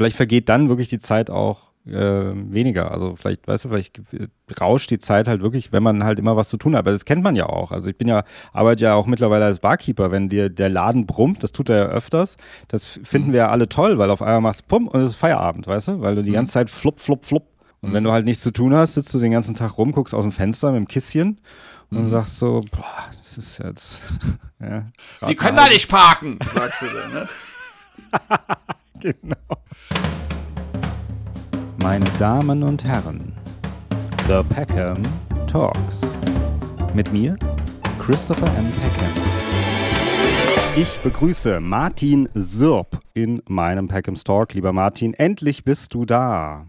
vielleicht vergeht dann wirklich die Zeit auch äh, weniger. Also vielleicht, weißt du, vielleicht rauscht die Zeit halt wirklich, wenn man halt immer was zu tun hat. Aber das kennt man ja auch. Also ich bin ja, arbeite ja auch mittlerweile als Barkeeper, wenn dir der Laden brummt, das tut er ja öfters. Das finden mhm. wir ja alle toll, weil auf einmal machst du Pum und es ist Feierabend, weißt du? Weil du die mhm. ganze Zeit flupp, flupp, flupp. Und mhm. wenn du halt nichts zu tun hast, sitzt du den ganzen Tag rum, guckst aus dem Fenster mit dem Kisschen und sagst so, boah, das ist jetzt. ja, Sie können da nicht parken, sagst du dann, ne? genau. Meine Damen und Herren, The Peckham Talks. Mit mir, Christopher M. Peckham. Ich begrüße Martin Sirp in meinem Peckhams Talk. Lieber Martin, endlich bist du da.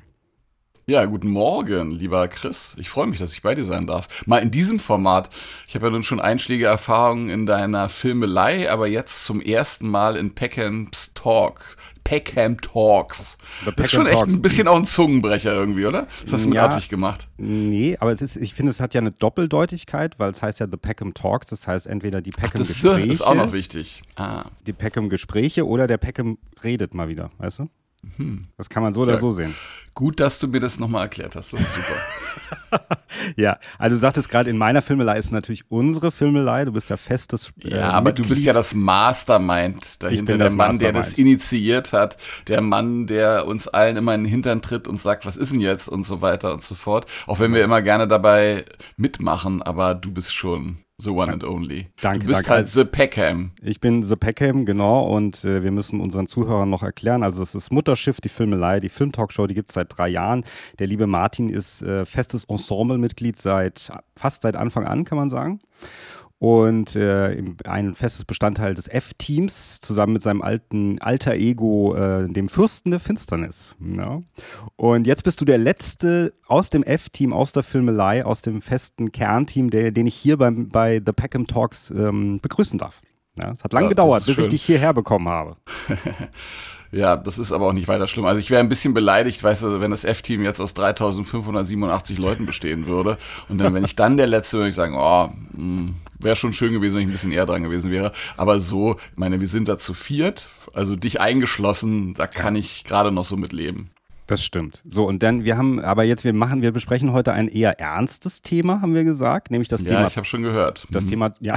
Ja, guten Morgen, lieber Chris. Ich freue mich, dass ich bei dir sein darf. Mal in diesem Format. Ich habe ja nun schon einschläge Erfahrungen in deiner Filmelei, aber jetzt zum ersten Mal in Peckhams Talk. Peckham Talks. Das ist schon echt Talks. ein bisschen auch ein Zungenbrecher irgendwie, oder? Das hast du ja, mit Absicht gemacht. Nee, aber es ist, ich finde, es hat ja eine Doppeldeutigkeit, weil es heißt ja The Peckham Talks, das heißt entweder die Peckham Gespräche. Das ist auch noch wichtig. Ah. Die Peckham Gespräche oder der Peckham redet mal wieder, weißt du? Hm. Das kann man so oder so sehen. Gut, dass du mir das nochmal erklärt hast. Das ist super. ja, also du sagtest gerade, in meiner Filmelei ist natürlich unsere Filmelei. Du bist ja festes. Äh, ja, aber Mitglied. du bist ja das Mastermind dahinter. der Mann, Mastermind. der das initiiert hat. Der Mann, der uns allen immer in den Hintern tritt und sagt, was ist denn jetzt und so weiter und so fort. Auch wenn wir immer gerne dabei mitmachen, aber du bist schon The one and only. Danke. Du bist danke. halt The Peckham. Ich bin The Peckham, genau. Und äh, wir müssen unseren Zuhörern noch erklären. Also, das ist Mutterschiff, die Filmelei, die Filmtalkshow, die gibt es seit drei Jahren. Der liebe Martin ist äh, festes Ensemblemitglied seit fast seit Anfang an, kann man sagen und äh, ein festes Bestandteil des F-Teams zusammen mit seinem alten alter Ego, äh, dem Fürsten der Finsternis. Ja. Und jetzt bist du der letzte aus dem F-Team, aus der Filmelei, aus dem festen Kernteam, der, den ich hier beim, bei The Peckham Talks ähm, begrüßen darf. Ja, es hat lange ja, gedauert, bis schön. ich dich hierher bekommen habe. Ja, das ist aber auch nicht weiter schlimm. Also ich wäre ein bisschen beleidigt, weißt du, wenn das F-Team jetzt aus 3587 Leuten bestehen würde. Und dann, wenn ich dann der Letzte, würde ich sagen, oh, hm, wäre schon schön gewesen, wenn ich ein bisschen eher dran gewesen wäre. Aber so, ich meine, wir sind da zu viert, also dich eingeschlossen, da kann ich gerade noch so mit leben. Das stimmt. So, und dann, wir haben, aber jetzt, wir machen, wir besprechen heute ein eher ernstes Thema, haben wir gesagt, nämlich das ja, Thema. Ja, ich habe schon gehört. Das mhm. Thema, ja,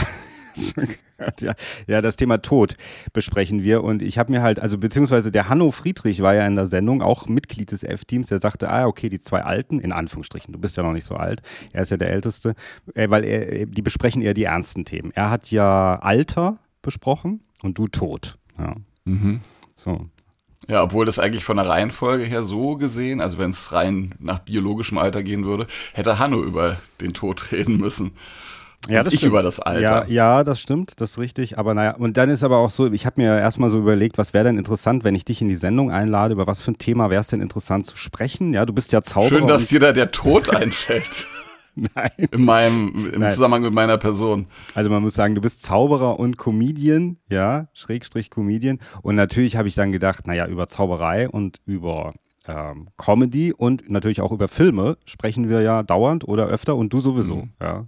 ja, ja, das Thema Tod besprechen wir. Und ich habe mir halt, also beziehungsweise der Hanno Friedrich war ja in der Sendung auch Mitglied des F-Teams, der sagte, ah, okay, die zwei Alten, in Anführungsstrichen, du bist ja noch nicht so alt, er ist ja der Älteste, äh, weil er, die besprechen eher die ernsten Themen. Er hat ja Alter besprochen und du Tod. Ja. Mhm. So. Ja, obwohl das eigentlich von der Reihenfolge her so gesehen, also wenn es rein nach biologischem Alter gehen würde, hätte Hanno über den Tod reden müssen. Ja, das ich stimmt. über das Alter. Ja, ja, das stimmt, das ist richtig. Aber naja, und dann ist aber auch so, ich habe mir erstmal so überlegt, was wäre denn interessant, wenn ich dich in die Sendung einlade, über was für ein Thema wäre es denn interessant zu sprechen? Ja, du bist ja Zauberer. Schön, dass dir da der Tod einfällt. Nein. In meinem, im Nein. Zusammenhang mit meiner Person. Also man muss sagen, du bist Zauberer und Comedian, ja, Schrägstrich Comedian. Und natürlich habe ich dann gedacht, naja, über Zauberei und über ähm, Comedy und natürlich auch über Filme sprechen wir ja dauernd oder öfter und du sowieso, mhm. ja.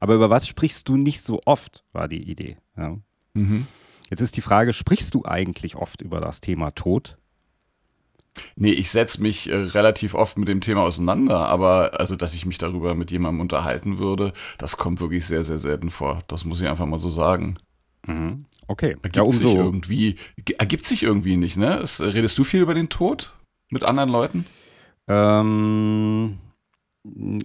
Aber über was sprichst du nicht so oft, war die Idee. Ja. Mhm. Jetzt ist die Frage, sprichst du eigentlich oft über das Thema Tod? Nee, ich setze mich äh, relativ oft mit dem Thema auseinander, aber also, dass ich mich darüber mit jemandem unterhalten würde, das kommt wirklich sehr, sehr selten vor. Das muss ich einfach mal so sagen. Mhm. Okay. Ergibt ja, umso. sich irgendwie, ergibt sich irgendwie nicht, ne? Es, redest du viel über den Tod mit anderen Leuten? Ähm,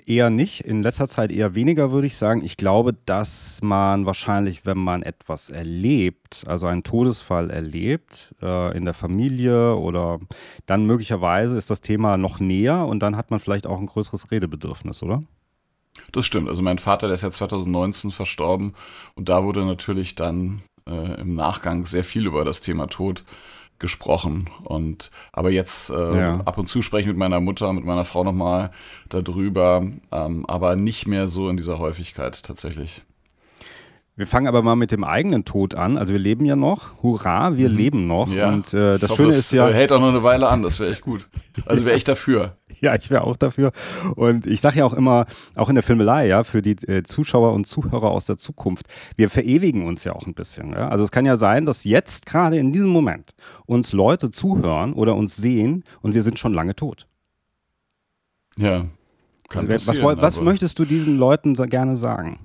Eher nicht, in letzter Zeit eher weniger, würde ich sagen. Ich glaube, dass man wahrscheinlich, wenn man etwas erlebt, also einen Todesfall erlebt, äh, in der Familie oder dann möglicherweise ist das Thema noch näher und dann hat man vielleicht auch ein größeres Redebedürfnis, oder? Das stimmt. Also mein Vater, der ist ja 2019 verstorben und da wurde natürlich dann äh, im Nachgang sehr viel über das Thema Tod gesprochen. Und aber jetzt äh, ja. ab und zu spreche ich mit meiner Mutter, mit meiner Frau nochmal darüber, ähm, aber nicht mehr so in dieser Häufigkeit tatsächlich. Wir fangen aber mal mit dem eigenen Tod an. Also wir leben ja noch. Hurra, wir mhm. leben noch. Ja. Und äh, das hoffe, Schöne ist ja. Äh, hält auch noch eine Weile an, das wäre echt gut. Also wäre ich dafür. Ja, ich wäre auch dafür. Und ich sage ja auch immer, auch in der Filmelei, ja, für die äh, Zuschauer und Zuhörer aus der Zukunft, wir verewigen uns ja auch ein bisschen. Ja? Also es kann ja sein, dass jetzt gerade in diesem Moment uns Leute zuhören oder uns sehen und wir sind schon lange tot. Ja. Also, was, was möchtest du diesen Leuten gerne sagen?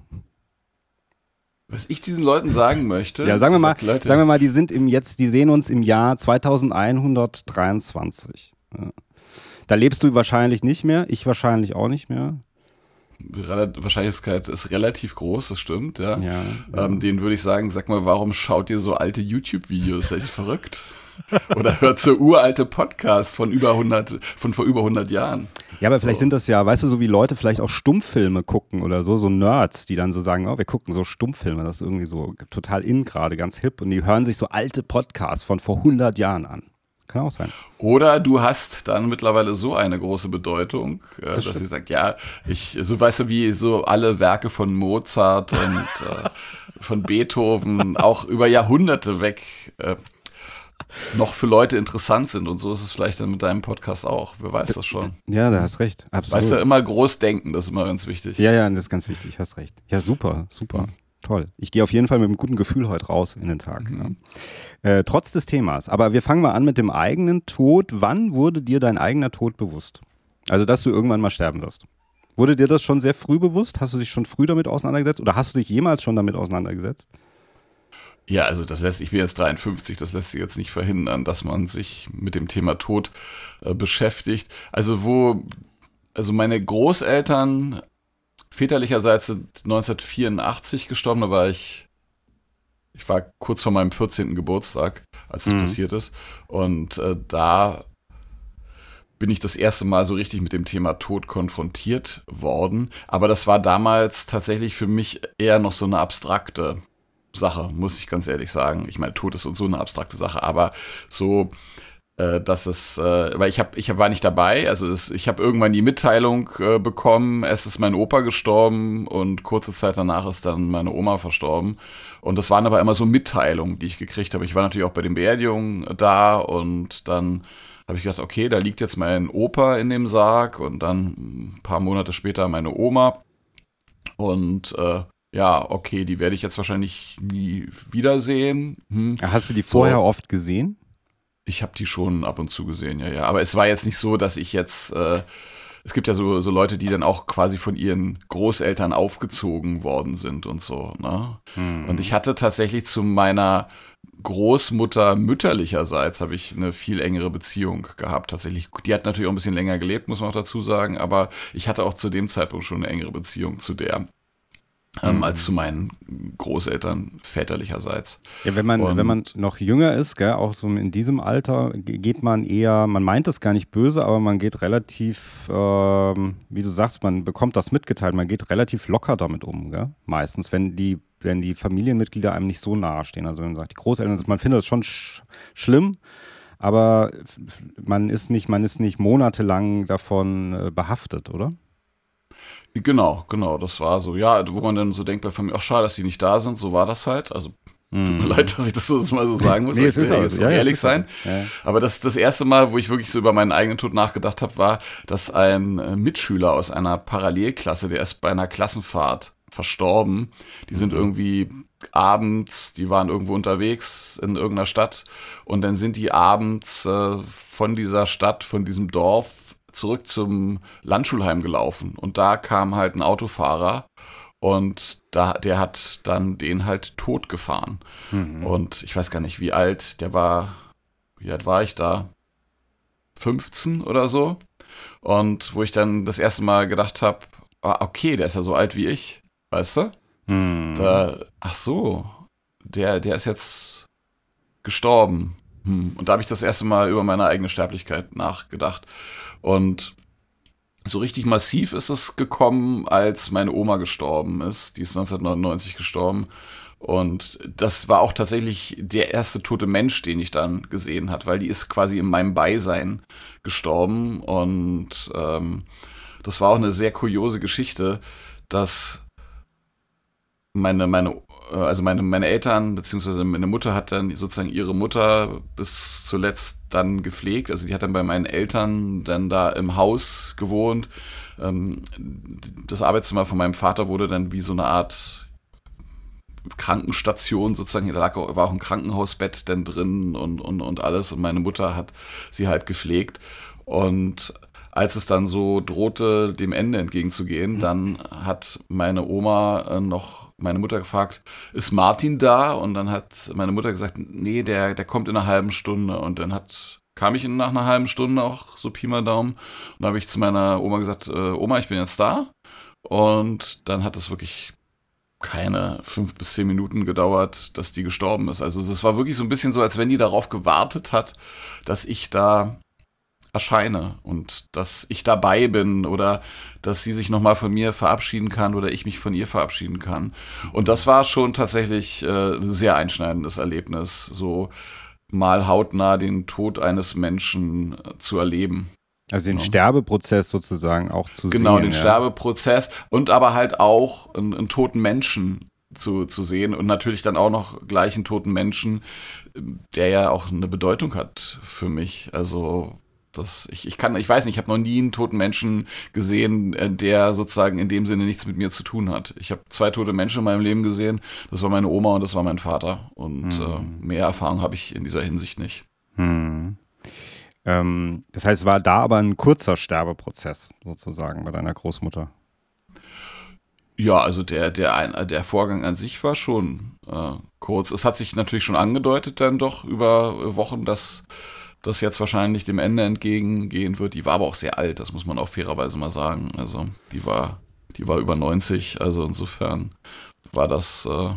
Was ich diesen Leuten sagen möchte. Ja, sagen wir mal, Leute, sagen wir mal, die sind im jetzt, die sehen uns im Jahr 2123. Ja. Da lebst du wahrscheinlich nicht mehr, ich wahrscheinlich auch nicht mehr. Wahrscheinlichkeit ist relativ groß, das stimmt, ja. ja, ja. Ähm, den würde ich sagen, sag mal, warum schaut ihr so alte YouTube-Videos? Seid ihr verrückt? Oder hört so uralte Podcasts von über 100, von vor über 100 Jahren. Ja, aber vielleicht so. sind das ja, weißt du, so wie Leute vielleicht auch Stummfilme gucken oder so, so Nerds, die dann so sagen, oh, wir gucken so Stummfilme, das ist irgendwie so total in gerade, ganz hip und die hören sich so alte Podcasts von vor 100 Jahren an. Kann auch sein. Oder du hast dann mittlerweile so eine große Bedeutung, äh, das dass sie sagt, ja, ich, so weißt du, wie so alle Werke von Mozart und äh, von Beethoven auch über Jahrhunderte weg äh, noch für Leute interessant sind. Und so ist es vielleicht dann mit deinem Podcast auch. Wer weiß das schon. Ja, da hast recht. Absolut. Weißt du, immer groß denken, das ist immer ganz wichtig. Ja, ja, das ist ganz wichtig. Hast recht. Ja, super, super. Mhm. Toll. Ich gehe auf jeden Fall mit einem guten Gefühl heute raus in den Tag. Mhm. Ja. Äh, trotz des Themas. Aber wir fangen mal an mit dem eigenen Tod. Wann wurde dir dein eigener Tod bewusst? Also, dass du irgendwann mal sterben wirst. Wurde dir das schon sehr früh bewusst? Hast du dich schon früh damit auseinandergesetzt? Oder hast du dich jemals schon damit auseinandergesetzt? Ja, also das lässt, ich bin jetzt 53, das lässt sich jetzt nicht verhindern, dass man sich mit dem Thema Tod äh, beschäftigt. Also wo, also meine Großeltern väterlicherseits sind 1984 gestorben, da war ich, ich war kurz vor meinem 14. Geburtstag, als das mhm. passiert ist. Und äh, da bin ich das erste Mal so richtig mit dem Thema Tod konfrontiert worden. Aber das war damals tatsächlich für mich eher noch so eine abstrakte Sache, muss ich ganz ehrlich sagen. Ich meine, Tod ist so eine abstrakte Sache, aber so, äh, dass es, äh, weil ich habe, ich war nicht dabei, also es, ich habe irgendwann die Mitteilung äh, bekommen, es ist mein Opa gestorben und kurze Zeit danach ist dann meine Oma verstorben. Und das waren aber immer so Mitteilungen, die ich gekriegt habe. Ich war natürlich auch bei den Beerdigungen da und dann habe ich gedacht, okay, da liegt jetzt mein Opa in dem Sarg und dann ein paar Monate später meine Oma. Und äh, ja, okay, die werde ich jetzt wahrscheinlich nie wiedersehen. Hm. Hast du die vorher so. oft gesehen? Ich habe die schon ab und zu gesehen, ja, ja. Aber es war jetzt nicht so, dass ich jetzt, äh, es gibt ja so, so Leute, die dann auch quasi von ihren Großeltern aufgezogen worden sind und so, ne? Hm. Und ich hatte tatsächlich zu meiner Großmutter mütterlicherseits habe ich eine viel engere Beziehung gehabt. Tatsächlich, die hat natürlich auch ein bisschen länger gelebt, muss man auch dazu sagen, aber ich hatte auch zu dem Zeitpunkt schon eine engere Beziehung zu der ähm, mhm. als zu meinen Großeltern väterlicherseits. Ja, wenn man, wenn man noch jünger ist, gell, auch so in diesem Alter, geht man eher, man meint es gar nicht böse, aber man geht relativ, ähm, wie du sagst, man bekommt das mitgeteilt, man geht relativ locker damit um, gell? meistens, wenn die, wenn die Familienmitglieder einem nicht so nahe stehen. Also wenn man sagt, die Großeltern, man findet das schon sch schlimm, aber man ist nicht, man ist nicht monatelang davon äh, behaftet, oder? Genau, genau, das war so. Ja, wo man dann so denkt bei Familie, ach schade, dass die nicht da sind, so war das halt. Also Tut mir mhm. leid, dass ich das so mal so sagen muss. nee, ich will ja jetzt ja, ehrlich sein. Ja. Aber das, das erste Mal, wo ich wirklich so über meinen eigenen Tod nachgedacht habe, war, dass ein äh, Mitschüler aus einer Parallelklasse, der ist bei einer Klassenfahrt verstorben. Die sind mhm. irgendwie abends, die waren irgendwo unterwegs in irgendeiner Stadt und dann sind die abends äh, von dieser Stadt, von diesem Dorf zurück zum Landschulheim gelaufen und da kam halt ein Autofahrer und da, der hat dann den halt tot gefahren. Mhm. Und ich weiß gar nicht, wie alt, der war, wie alt war ich da? 15 oder so. Und wo ich dann das erste Mal gedacht habe, ah, okay, der ist ja so alt wie ich, weißt du? Mhm. Da, ach so, der, der ist jetzt gestorben. Hm. Und da habe ich das erste Mal über meine eigene Sterblichkeit nachgedacht. Und so richtig massiv ist es gekommen, als meine Oma gestorben ist. Die ist 1999 gestorben. Und das war auch tatsächlich der erste tote Mensch, den ich dann gesehen hat, weil die ist quasi in meinem Beisein gestorben. Und ähm, das war auch eine sehr kuriose Geschichte, dass meine, meine also meine, meine Eltern, beziehungsweise meine Mutter hat dann sozusagen ihre Mutter bis zuletzt dann gepflegt. Also die hat dann bei meinen Eltern dann da im Haus gewohnt. Ähm, das Arbeitszimmer von meinem Vater wurde dann wie so eine Art Krankenstation sozusagen, da lag war auch ein Krankenhausbett dann drin und, und, und alles und meine Mutter hat sie halt gepflegt und als es dann so drohte, dem Ende entgegenzugehen, mhm. dann hat meine Oma äh, noch meine Mutter gefragt, ist Martin da? Und dann hat meine Mutter gesagt, nee, der, der kommt in einer halben Stunde. Und dann hat, kam ich nach einer halben Stunde auch so Pi mal Daumen. Und dann habe ich zu meiner Oma gesagt, äh, Oma, ich bin jetzt da. Und dann hat es wirklich keine fünf bis zehn Minuten gedauert, dass die gestorben ist. Also es war wirklich so ein bisschen so, als wenn die darauf gewartet hat, dass ich da erscheine und dass ich dabei bin oder dass sie sich nochmal von mir verabschieden kann oder ich mich von ihr verabschieden kann. Und das war schon tatsächlich äh, ein sehr einschneidendes Erlebnis, so mal hautnah den Tod eines Menschen äh, zu erleben. Also den ja. Sterbeprozess sozusagen auch zu genau, sehen. Genau, den ja. Sterbeprozess und aber halt auch einen, einen toten Menschen zu, zu sehen und natürlich dann auch noch gleich einen toten Menschen, der ja auch eine Bedeutung hat für mich. Also das, ich, ich kann, ich weiß nicht, ich habe noch nie einen toten Menschen gesehen, äh, der sozusagen in dem Sinne nichts mit mir zu tun hat. Ich habe zwei tote Menschen in meinem Leben gesehen. Das war meine Oma und das war mein Vater. Und hm. äh, mehr Erfahrung habe ich in dieser Hinsicht nicht. Hm. Ähm, das heißt, war da aber ein kurzer Sterbeprozess sozusagen bei deiner Großmutter? Ja, also der, der, der Vorgang an sich war schon äh, kurz. Es hat sich natürlich schon angedeutet dann doch über Wochen, dass das jetzt wahrscheinlich dem Ende entgegengehen wird. Die war aber auch sehr alt, das muss man auch fairerweise mal sagen. Also die war, die war über 90, also insofern war das äh,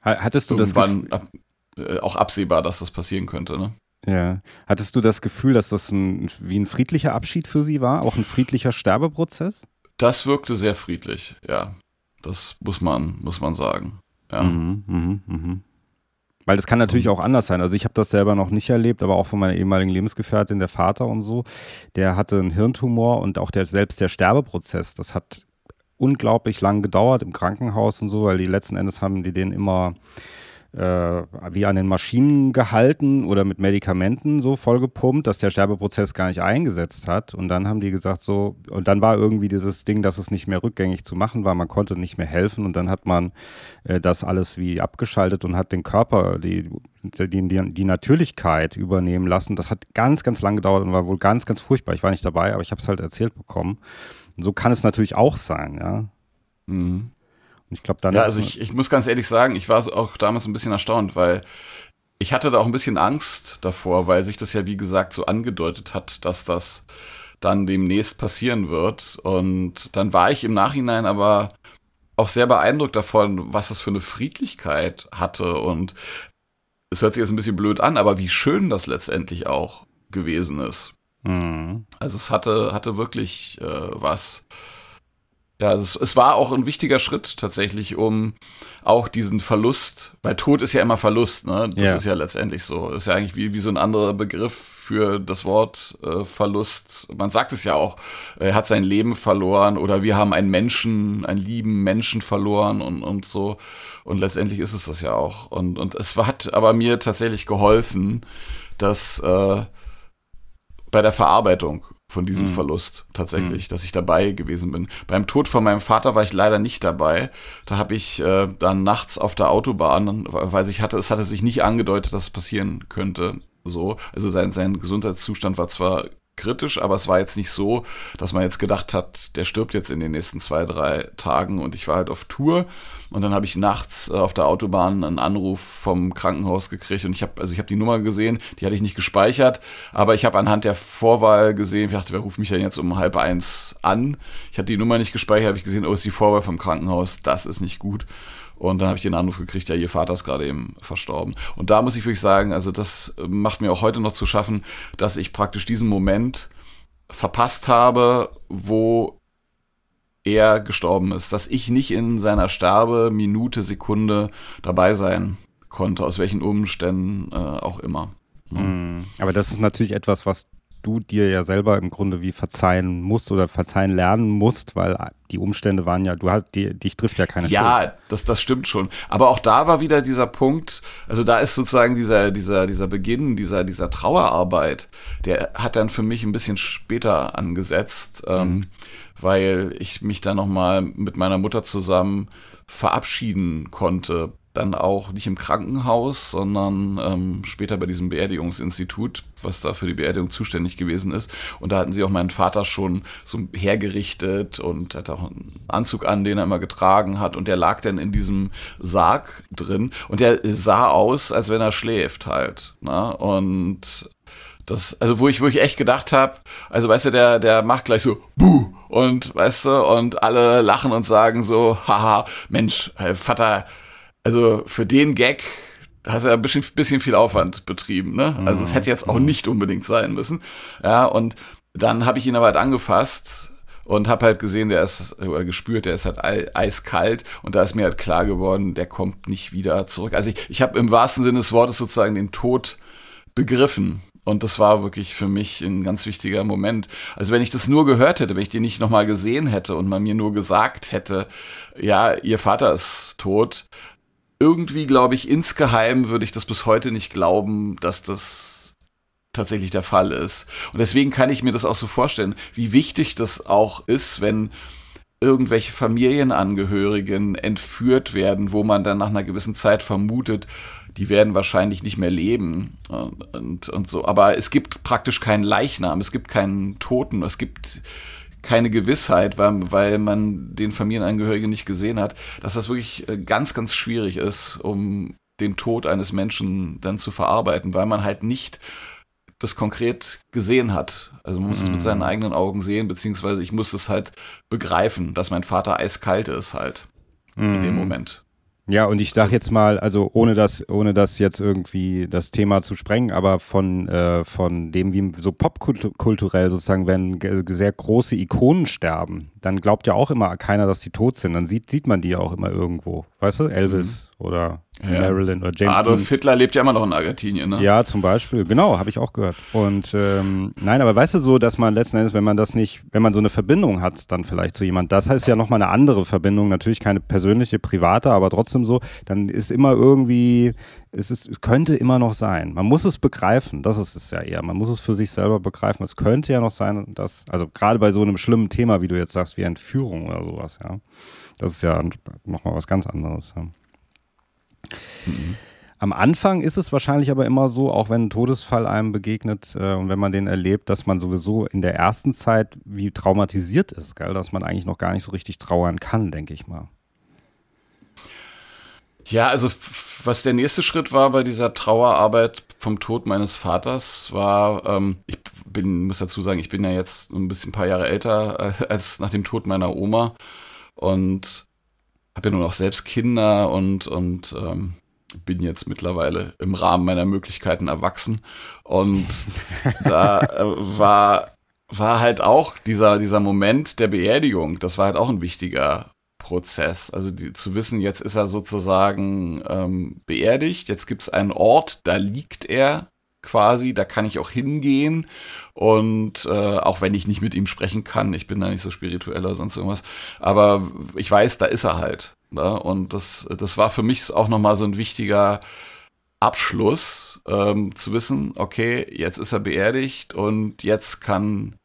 Hattest du das ab, äh, auch absehbar, dass das passieren könnte, ne? Ja. Hattest du das Gefühl, dass das ein, wie ein friedlicher Abschied für sie war? Auch ein friedlicher Sterbeprozess? Das wirkte sehr friedlich, ja. Das muss man, muss man sagen. Ja. Mhm, mh, mh. Weil das kann natürlich auch anders sein. Also ich habe das selber noch nicht erlebt, aber auch von meiner ehemaligen Lebensgefährtin, der Vater und so, der hatte einen Hirntumor und auch der, selbst der Sterbeprozess, das hat unglaublich lang gedauert im Krankenhaus und so, weil die letzten Endes haben die den immer äh, wie an den Maschinen gehalten oder mit Medikamenten so vollgepumpt, dass der Sterbeprozess gar nicht eingesetzt hat. Und dann haben die gesagt so, und dann war irgendwie dieses Ding, dass es nicht mehr rückgängig zu machen war, man konnte nicht mehr helfen und dann hat man äh, das alles wie abgeschaltet und hat den Körper, die, die, die, die Natürlichkeit übernehmen lassen. Das hat ganz, ganz lang gedauert und war wohl ganz, ganz furchtbar. Ich war nicht dabei, aber ich habe es halt erzählt bekommen. Und so kann es natürlich auch sein, ja. Mhm. Und ich glaube, dann Ja, also ich, ich muss ganz ehrlich sagen, ich war auch damals ein bisschen erstaunt, weil ich hatte da auch ein bisschen Angst davor, weil sich das ja, wie gesagt, so angedeutet hat, dass das dann demnächst passieren wird. Und dann war ich im Nachhinein aber auch sehr beeindruckt davon, was das für eine Friedlichkeit hatte. Und es hört sich jetzt ein bisschen blöd an, aber wie schön das letztendlich auch gewesen ist. Mhm. Also es hatte, hatte wirklich äh, was. Ja, also es, es war auch ein wichtiger Schritt tatsächlich, um auch diesen Verlust, weil Tod ist ja immer Verlust, ne? Das ja. ist ja letztendlich so. Ist ja eigentlich wie, wie so ein anderer Begriff für das Wort äh, Verlust. Man sagt es ja auch, er hat sein Leben verloren oder wir haben einen Menschen, einen lieben Menschen verloren und, und so. Und letztendlich ist es das ja auch. Und, und es hat aber mir tatsächlich geholfen, dass äh, bei der Verarbeitung von diesem mhm. Verlust tatsächlich, mhm. dass ich dabei gewesen bin. Beim Tod von meinem Vater war ich leider nicht dabei. Da habe ich äh, dann nachts auf der Autobahn, weil ich hatte, es hatte sich nicht angedeutet, dass es passieren könnte. So, also sein, sein Gesundheitszustand war zwar kritisch, aber es war jetzt nicht so, dass man jetzt gedacht hat, der stirbt jetzt in den nächsten zwei, drei Tagen und ich war halt auf Tour und dann habe ich nachts äh, auf der Autobahn einen Anruf vom Krankenhaus gekriegt und ich habe also ich habe die Nummer gesehen, die hatte ich nicht gespeichert, aber ich habe anhand der Vorwahl gesehen, ich dachte, wer ruft mich denn jetzt um halb eins an? Ich hatte die Nummer nicht gespeichert, habe ich gesehen, oh, ist die Vorwahl vom Krankenhaus, das ist nicht gut. Und dann habe ich den Anruf gekriegt, ja, ihr Vater ist gerade eben verstorben. Und da muss ich wirklich sagen, also das macht mir auch heute noch zu schaffen, dass ich praktisch diesen Moment verpasst habe, wo er gestorben ist, dass ich nicht in seiner Sterbe Minute, Sekunde dabei sein konnte, aus welchen Umständen äh, auch immer. Ne? Aber das ist natürlich etwas, was du dir ja selber im Grunde wie verzeihen musst oder verzeihen lernen musst, weil die Umstände waren ja, du hast, die, dich trifft ja keine ja, Schuld. Ja, das, das stimmt schon. Aber auch da war wieder dieser Punkt, also da ist sozusagen dieser, dieser, dieser Beginn, dieser, dieser Trauerarbeit, der hat dann für mich ein bisschen später angesetzt, ähm, mhm. weil ich mich dann nochmal mit meiner Mutter zusammen verabschieden konnte dann auch nicht im Krankenhaus, sondern ähm, später bei diesem Beerdigungsinstitut, was da für die Beerdigung zuständig gewesen ist. Und da hatten sie auch meinen Vater schon so hergerichtet und hat auch einen Anzug an, den er immer getragen hat. Und der lag dann in diesem Sarg drin und der sah aus, als wenn er schläft halt. Ne? Und das, also wo ich, wo ich echt gedacht habe, also weißt du, der, der macht gleich so, buh, und weißt du, und alle lachen und sagen so, haha, Mensch, Vater, also für den Gag hast du ja ein bisschen, bisschen viel Aufwand betrieben, ne? Also es mhm. hätte jetzt auch nicht unbedingt sein müssen. Ja, und dann habe ich ihn aber halt angefasst und habe halt gesehen, der ist oder gespürt, der ist halt eiskalt und da ist mir halt klar geworden, der kommt nicht wieder zurück. Also ich, ich habe im wahrsten Sinne des Wortes sozusagen den Tod begriffen. Und das war wirklich für mich ein ganz wichtiger Moment. Also wenn ich das nur gehört hätte, wenn ich den nicht nochmal gesehen hätte und man mir nur gesagt hätte, ja, ihr Vater ist tot, irgendwie glaube ich, insgeheim würde ich das bis heute nicht glauben, dass das tatsächlich der Fall ist. Und deswegen kann ich mir das auch so vorstellen, wie wichtig das auch ist, wenn irgendwelche Familienangehörigen entführt werden, wo man dann nach einer gewissen Zeit vermutet, die werden wahrscheinlich nicht mehr leben und, und so. Aber es gibt praktisch keinen Leichnam, es gibt keinen Toten, es gibt keine Gewissheit, weil, weil man den Familienangehörigen nicht gesehen hat, dass das wirklich äh, ganz, ganz schwierig ist, um den Tod eines Menschen dann zu verarbeiten, weil man halt nicht das konkret gesehen hat. Also man muss mm. es mit seinen mhm. eigenen Augen sehen, beziehungsweise ich muss es halt begreifen, dass mein Vater eiskalt ist halt mm. in dem mhm. Moment. Ja, und ich sage jetzt mal, also ohne das, ohne das jetzt irgendwie das Thema zu sprengen, aber von, äh, von dem, wie so popkulturell sozusagen, wenn sehr große Ikonen sterben, dann glaubt ja auch immer keiner, dass die tot sind. Dann sieht, sieht man die ja auch immer irgendwo. Weißt du? Elvis mhm. Oder ja. Marilyn oder James Adolf Dean. Hitler lebt ja immer noch in Argentinien, ne? Ja, zum Beispiel. Genau, habe ich auch gehört. Und ähm, nein, aber weißt du so, dass man letzten Endes, wenn man das nicht, wenn man so eine Verbindung hat, dann vielleicht zu jemand, das heißt ja nochmal eine andere Verbindung, natürlich keine persönliche, private, aber trotzdem so, dann ist immer irgendwie, es, ist, könnte immer noch sein. Man muss es begreifen, das ist es ja eher. Man muss es für sich selber begreifen. Es könnte ja noch sein, dass, also gerade bei so einem schlimmen Thema, wie du jetzt sagst, wie Entführung oder sowas, ja. Das ist ja nochmal was ganz anderes. Ja. Mhm. Am Anfang ist es wahrscheinlich aber immer so, auch wenn ein Todesfall einem begegnet äh, und wenn man den erlebt, dass man sowieso in der ersten Zeit wie traumatisiert ist, gell? dass man eigentlich noch gar nicht so richtig trauern kann, denke ich mal. Ja, also was der nächste Schritt war bei dieser Trauerarbeit vom Tod meines Vaters, war, ähm, ich bin, muss dazu sagen, ich bin ja jetzt ein bisschen ein paar Jahre älter äh, als nach dem Tod meiner Oma und habe ja nun auch selbst Kinder und, und ähm, bin jetzt mittlerweile im Rahmen meiner Möglichkeiten erwachsen. Und da äh, war, war halt auch dieser, dieser Moment der Beerdigung, das war halt auch ein wichtiger Prozess. Also die, zu wissen, jetzt ist er sozusagen ähm, beerdigt, jetzt gibt es einen Ort, da liegt er quasi, da kann ich auch hingehen und äh, auch wenn ich nicht mit ihm sprechen kann, ich bin da nicht so spirituell oder sonst irgendwas, aber ich weiß, da ist er halt. Ne? Und das, das war für mich auch nochmal so ein wichtiger Abschluss, ähm, zu wissen, okay, jetzt ist er beerdigt und jetzt kann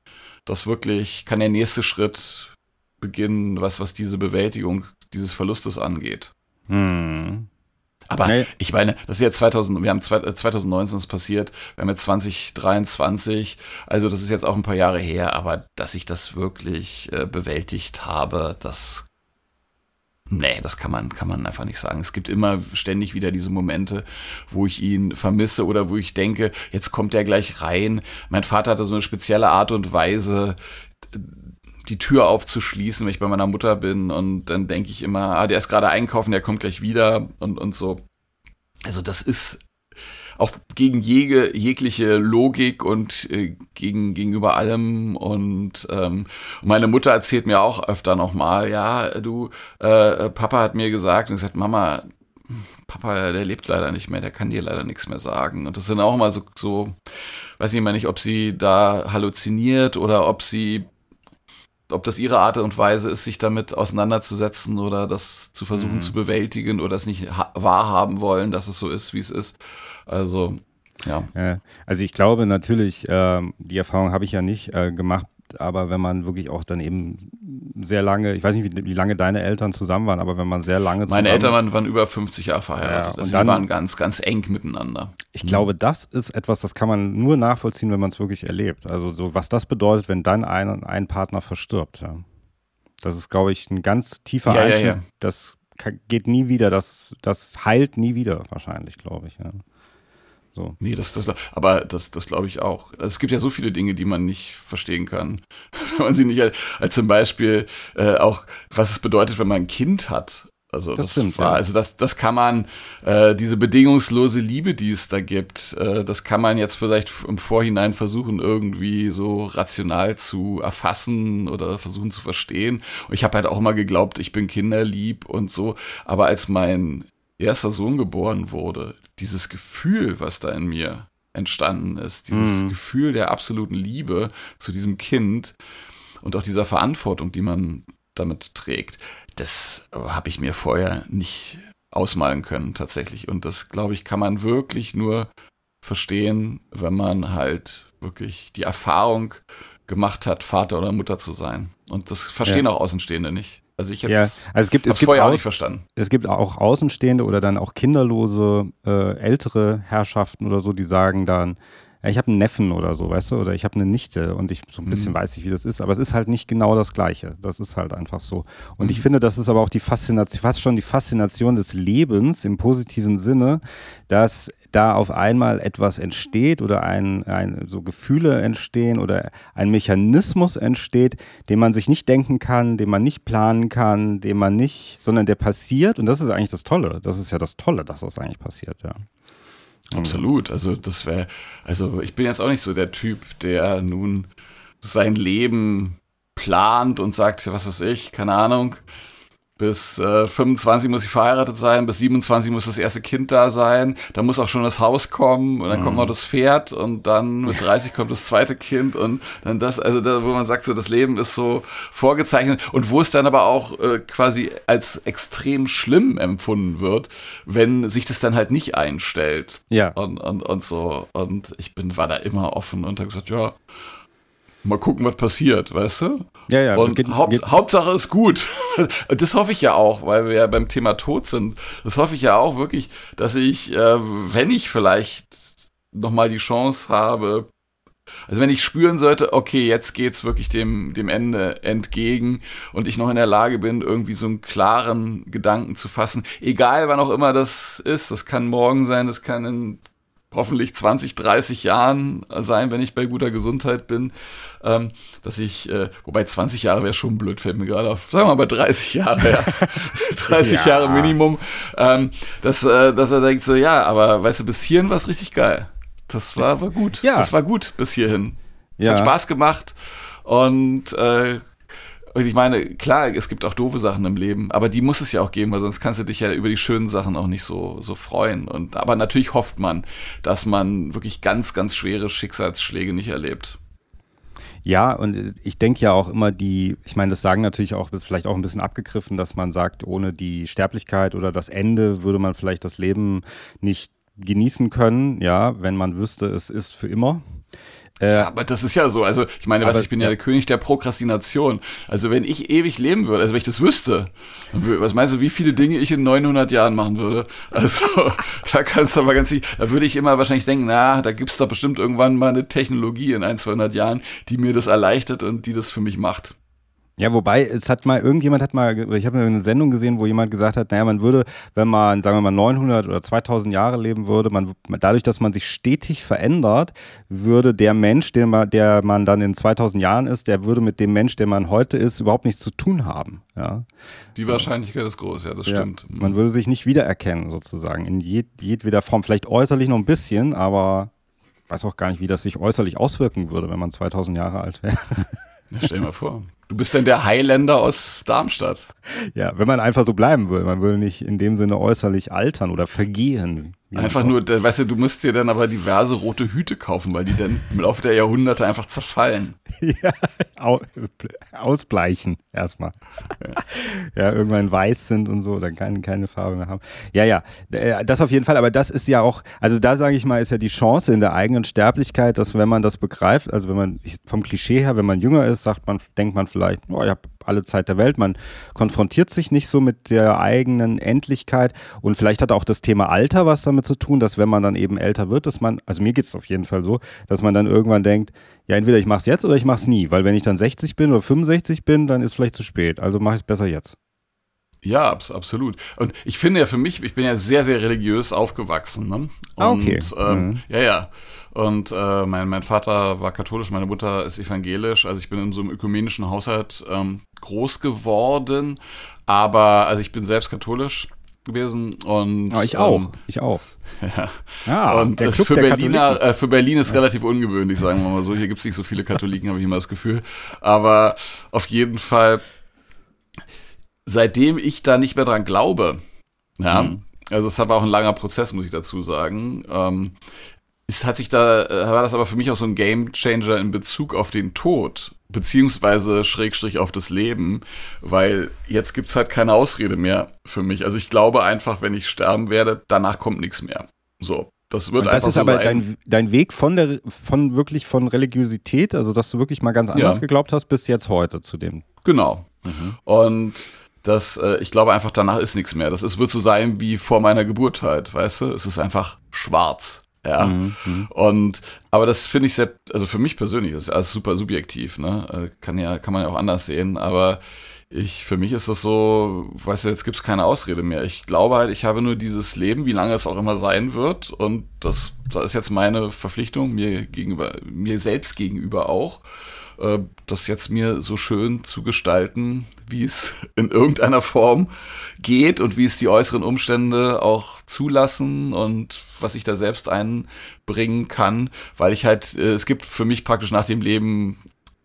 das wirklich, kann der nächste Schritt beginnen, was, was diese Bewältigung dieses Verlustes angeht. Hm. Aber nee. ich meine, das ist jetzt 2000, wir haben 2019 ist passiert, wir haben jetzt 2023, also das ist jetzt auch ein paar Jahre her, aber dass ich das wirklich äh, bewältigt habe, das Nee, das kann man, kann man einfach nicht sagen. Es gibt immer ständig wieder diese Momente, wo ich ihn vermisse oder wo ich denke, jetzt kommt er gleich rein. Mein Vater hatte so eine spezielle Art und Weise, die Tür aufzuschließen, wenn ich bei meiner Mutter bin und dann denke ich immer, ah, der ist gerade einkaufen, der kommt gleich wieder und, und so. Also das ist auch gegen jege, jegliche Logik und äh, gegen, gegenüber allem. Und ähm, meine Mutter erzählt mir auch öfter nochmal, ja, du, äh, Papa hat mir gesagt und gesagt, Mama, Papa, der lebt leider nicht mehr, der kann dir leider nichts mehr sagen. Und das sind auch immer so, so weiß ich immer nicht, ob sie da halluziniert oder ob sie, ob das ihre Art und Weise ist, sich damit auseinanderzusetzen oder das zu versuchen mhm. zu bewältigen oder es nicht wahrhaben wollen, dass es so ist, wie es ist. Also, ja. Also ich glaube natürlich, äh, die Erfahrung habe ich ja nicht äh, gemacht aber wenn man wirklich auch dann eben sehr lange, ich weiß nicht, wie, wie lange deine Eltern zusammen waren, aber wenn man sehr lange zusammen... Meine Eltern waren, waren über 50 Jahre verheiratet, ja, also dann, waren ganz, ganz eng miteinander. Ich mhm. glaube, das ist etwas, das kann man nur nachvollziehen, wenn man es wirklich erlebt. Also so, was das bedeutet, wenn dann ein, ein Partner verstirbt. Ja. Das ist, glaube ich, ein ganz tiefer ja, Einschnitt. Ja, das geht nie wieder, das, das heilt nie wieder wahrscheinlich, glaube ich. Ja. So. Nee, das, das, aber das, das glaube ich auch. Also es gibt ja so viele Dinge, die man nicht verstehen kann. wenn man sie nicht, als zum Beispiel äh, auch, was es bedeutet, wenn man ein Kind hat. Also das, das stimmt, war, ja. also das, das kann man, äh, diese bedingungslose Liebe, die es da gibt, äh, das kann man jetzt vielleicht im Vorhinein versuchen, irgendwie so rational zu erfassen oder versuchen zu verstehen. Und ich habe halt auch immer geglaubt, ich bin kinderlieb und so. Aber als mein erster Sohn geboren wurde, dieses Gefühl, was da in mir entstanden ist, dieses mhm. Gefühl der absoluten Liebe zu diesem Kind und auch dieser Verantwortung, die man damit trägt, das habe ich mir vorher nicht ausmalen können tatsächlich. Und das, glaube ich, kann man wirklich nur verstehen, wenn man halt wirklich die Erfahrung gemacht hat, Vater oder Mutter zu sein. Und das verstehen ja. auch Außenstehende nicht. Also ich ja, also es gibt, es gibt vorher auch, nicht verstanden. Es gibt auch Außenstehende oder dann auch kinderlose äh, ältere Herrschaften oder so, die sagen dann, ja, ich habe einen Neffen oder so, weißt du, oder ich habe eine Nichte und ich so ein bisschen mhm. weiß ich, wie das ist, aber es ist halt nicht genau das Gleiche. Das ist halt einfach so. Und mhm. ich finde, das ist aber auch die Faszination, fast schon die Faszination des Lebens im positiven Sinne, dass da auf einmal etwas entsteht oder ein, ein, so Gefühle entstehen oder ein Mechanismus entsteht, den man sich nicht denken kann, den man nicht planen kann, den man nicht, sondern der passiert und das ist eigentlich das Tolle. Das ist ja das Tolle, dass das eigentlich passiert, ja. Absolut. Also das wäre, also ich bin jetzt auch nicht so der Typ, der nun sein Leben plant und sagt, was weiß ich, keine Ahnung, bis äh, 25 muss ich verheiratet sein, bis 27 muss das erste Kind da sein, dann muss auch schon das Haus kommen und dann mhm. kommt noch das Pferd und dann mit 30 kommt das zweite Kind und dann das, also da, wo man sagt, so das Leben ist so vorgezeichnet und wo es dann aber auch äh, quasi als extrem schlimm empfunden wird, wenn sich das dann halt nicht einstellt. Ja. Und, und, und so. Und ich bin, war da immer offen und habe gesagt, ja, mal gucken, was passiert, weißt du? Ja, ja. Und geht, Haupt, geht. Hauptsache ist gut. Das hoffe ich ja auch, weil wir ja beim Thema Tod sind. Das hoffe ich ja auch wirklich, dass ich, äh, wenn ich vielleicht nochmal die Chance habe, also wenn ich spüren sollte, okay, jetzt geht's wirklich dem, dem Ende entgegen und ich noch in der Lage bin, irgendwie so einen klaren Gedanken zu fassen, egal wann auch immer das ist, das kann morgen sein, das kann in hoffentlich 20, 30 Jahren sein, wenn ich bei guter Gesundheit bin, ähm, dass ich, äh, wobei 20 Jahre wäre schon blöd, fällt mir gerade auf, sagen wir mal bei 30 Jahre, ja, 30 ja. Jahre Minimum, ähm, dass, äh, dass er denkt so, ja, aber weißt du, bis hierhin war es richtig geil. Das war, war gut. Ja. Das war gut bis hierhin. Es ja. hat Spaß gemacht und äh, und ich meine, klar, es gibt auch doofe Sachen im Leben, aber die muss es ja auch geben, weil sonst kannst du dich ja über die schönen Sachen auch nicht so, so freuen. Und, aber natürlich hofft man, dass man wirklich ganz, ganz schwere Schicksalsschläge nicht erlebt. Ja, und ich denke ja auch immer die, ich meine, das sagen natürlich auch, ist vielleicht auch ein bisschen abgegriffen, dass man sagt, ohne die Sterblichkeit oder das Ende würde man vielleicht das Leben nicht genießen können, ja, wenn man wüsste, es ist für immer. Äh, ja, aber das ist ja so. Also, ich meine, was, ich bin ja, der König der Prokrastination. Also, wenn ich ewig leben würde, also wenn ich das wüsste, was meinst du, wie viele Dinge ich in 900 Jahren machen würde? Also, da kannst du aber ganz sicher, da würde ich immer wahrscheinlich denken, na, da gibt's doch bestimmt irgendwann mal eine Technologie in ein, 200 Jahren, die mir das erleichtert und die das für mich macht. Ja, wobei, es hat mal, irgendjemand hat mal, ich habe eine Sendung gesehen, wo jemand gesagt hat, naja, man würde, wenn man, sagen wir mal, 900 oder 2000 Jahre leben würde, man, dadurch, dass man sich stetig verändert, würde der Mensch, den man, der man dann in 2000 Jahren ist, der würde mit dem Mensch, der man heute ist, überhaupt nichts zu tun haben. Ja. Die Wahrscheinlichkeit ist groß, ja, das ja, stimmt. Man mhm. würde sich nicht wiedererkennen, sozusagen, in jed, jedweder Form, vielleicht äußerlich noch ein bisschen, aber weiß auch gar nicht, wie das sich äußerlich auswirken würde, wenn man 2000 Jahre alt wäre. Ja, stell dir mal vor. Du bist denn der Highlander aus Darmstadt. Ja, wenn man einfach so bleiben will. Man will nicht in dem Sinne äußerlich altern oder vergehen. Einfach nur, weißt du, du musst dir dann aber diverse rote Hüte kaufen, weil die dann im Laufe der Jahrhunderte einfach zerfallen. ja, ausbleichen erstmal. Ja. ja. irgendwann weiß sind und so, dann keine, keine Farbe mehr haben. Ja, ja, äh, das auf jeden Fall, aber das ist ja auch, also da sage ich mal, ist ja die Chance in der eigenen Sterblichkeit, dass wenn man das begreift, also wenn man vom Klischee her, wenn man jünger ist, sagt man, denkt man vielleicht, oh, ich habe alle Zeit der Welt. Man konfrontiert sich nicht so mit der eigenen Endlichkeit und vielleicht hat auch das Thema Alter was damit zu tun, dass wenn man dann eben älter wird, dass man, also mir geht es auf jeden Fall so, dass man dann irgendwann denkt, ja, entweder ich mache es jetzt oder ich mache es nie, weil wenn ich dann 60 bin oder 65 bin, dann ist vielleicht zu spät. Also mache ich es besser jetzt. Ja, abs absolut. Und ich finde ja für mich, ich bin ja sehr, sehr religiös aufgewachsen. Ne? Ah, und, okay. Ähm, mhm. Ja, ja. Und äh, mein, mein Vater war katholisch, meine Mutter ist evangelisch. Also ich bin in so einem ökumenischen Haushalt ähm, groß geworden. Aber, also ich bin selbst katholisch gewesen und ja, ich auch, ähm, ich auch. Ja. Ah, und das für Berliner, äh, für Berlin ist ja. relativ ungewöhnlich, sagen wir mal so. Hier gibt es nicht so viele Katholiken, habe ich immer das Gefühl. Aber auf jeden Fall, seitdem ich da nicht mehr dran glaube, ja, mhm. also es war auch ein langer Prozess, muss ich dazu sagen. Ähm, es hat sich da, äh, war das aber für mich auch so ein Game Changer in Bezug auf den Tod, beziehungsweise Schrägstrich auf das Leben, weil jetzt gibt's halt keine Ausrede mehr für mich. Also ich glaube einfach, wenn ich sterben werde, danach kommt nichts mehr. So. Das wird das einfach ist so aber. Dein, dein Weg von der, von wirklich von Religiosität, also dass du wirklich mal ganz anders ja. geglaubt hast, bis jetzt heute zu dem. Genau. Mhm. Und das, äh, ich glaube einfach, danach ist nichts mehr. Das ist, wird so sein wie vor meiner Geburt halt, weißt du? Es ist einfach schwarz. Ja. Mhm, mhm. Und aber das finde ich sehr, also für mich persönlich ist alles super subjektiv, ne? Äh, kann ja, kann man ja auch anders sehen, aber ich, für mich ist das so, weißt du, jetzt gibt's keine Ausrede mehr. Ich glaube halt, ich habe nur dieses Leben, wie lange es auch immer sein wird. Und das, das ist jetzt meine Verpflichtung, mir gegenüber, mir selbst gegenüber auch, äh, das jetzt mir so schön zu gestalten, wie es in irgendeiner Form geht und wie es die äußeren Umstände auch zulassen und was ich da selbst einbringen kann, weil ich halt, äh, es gibt für mich praktisch nach dem Leben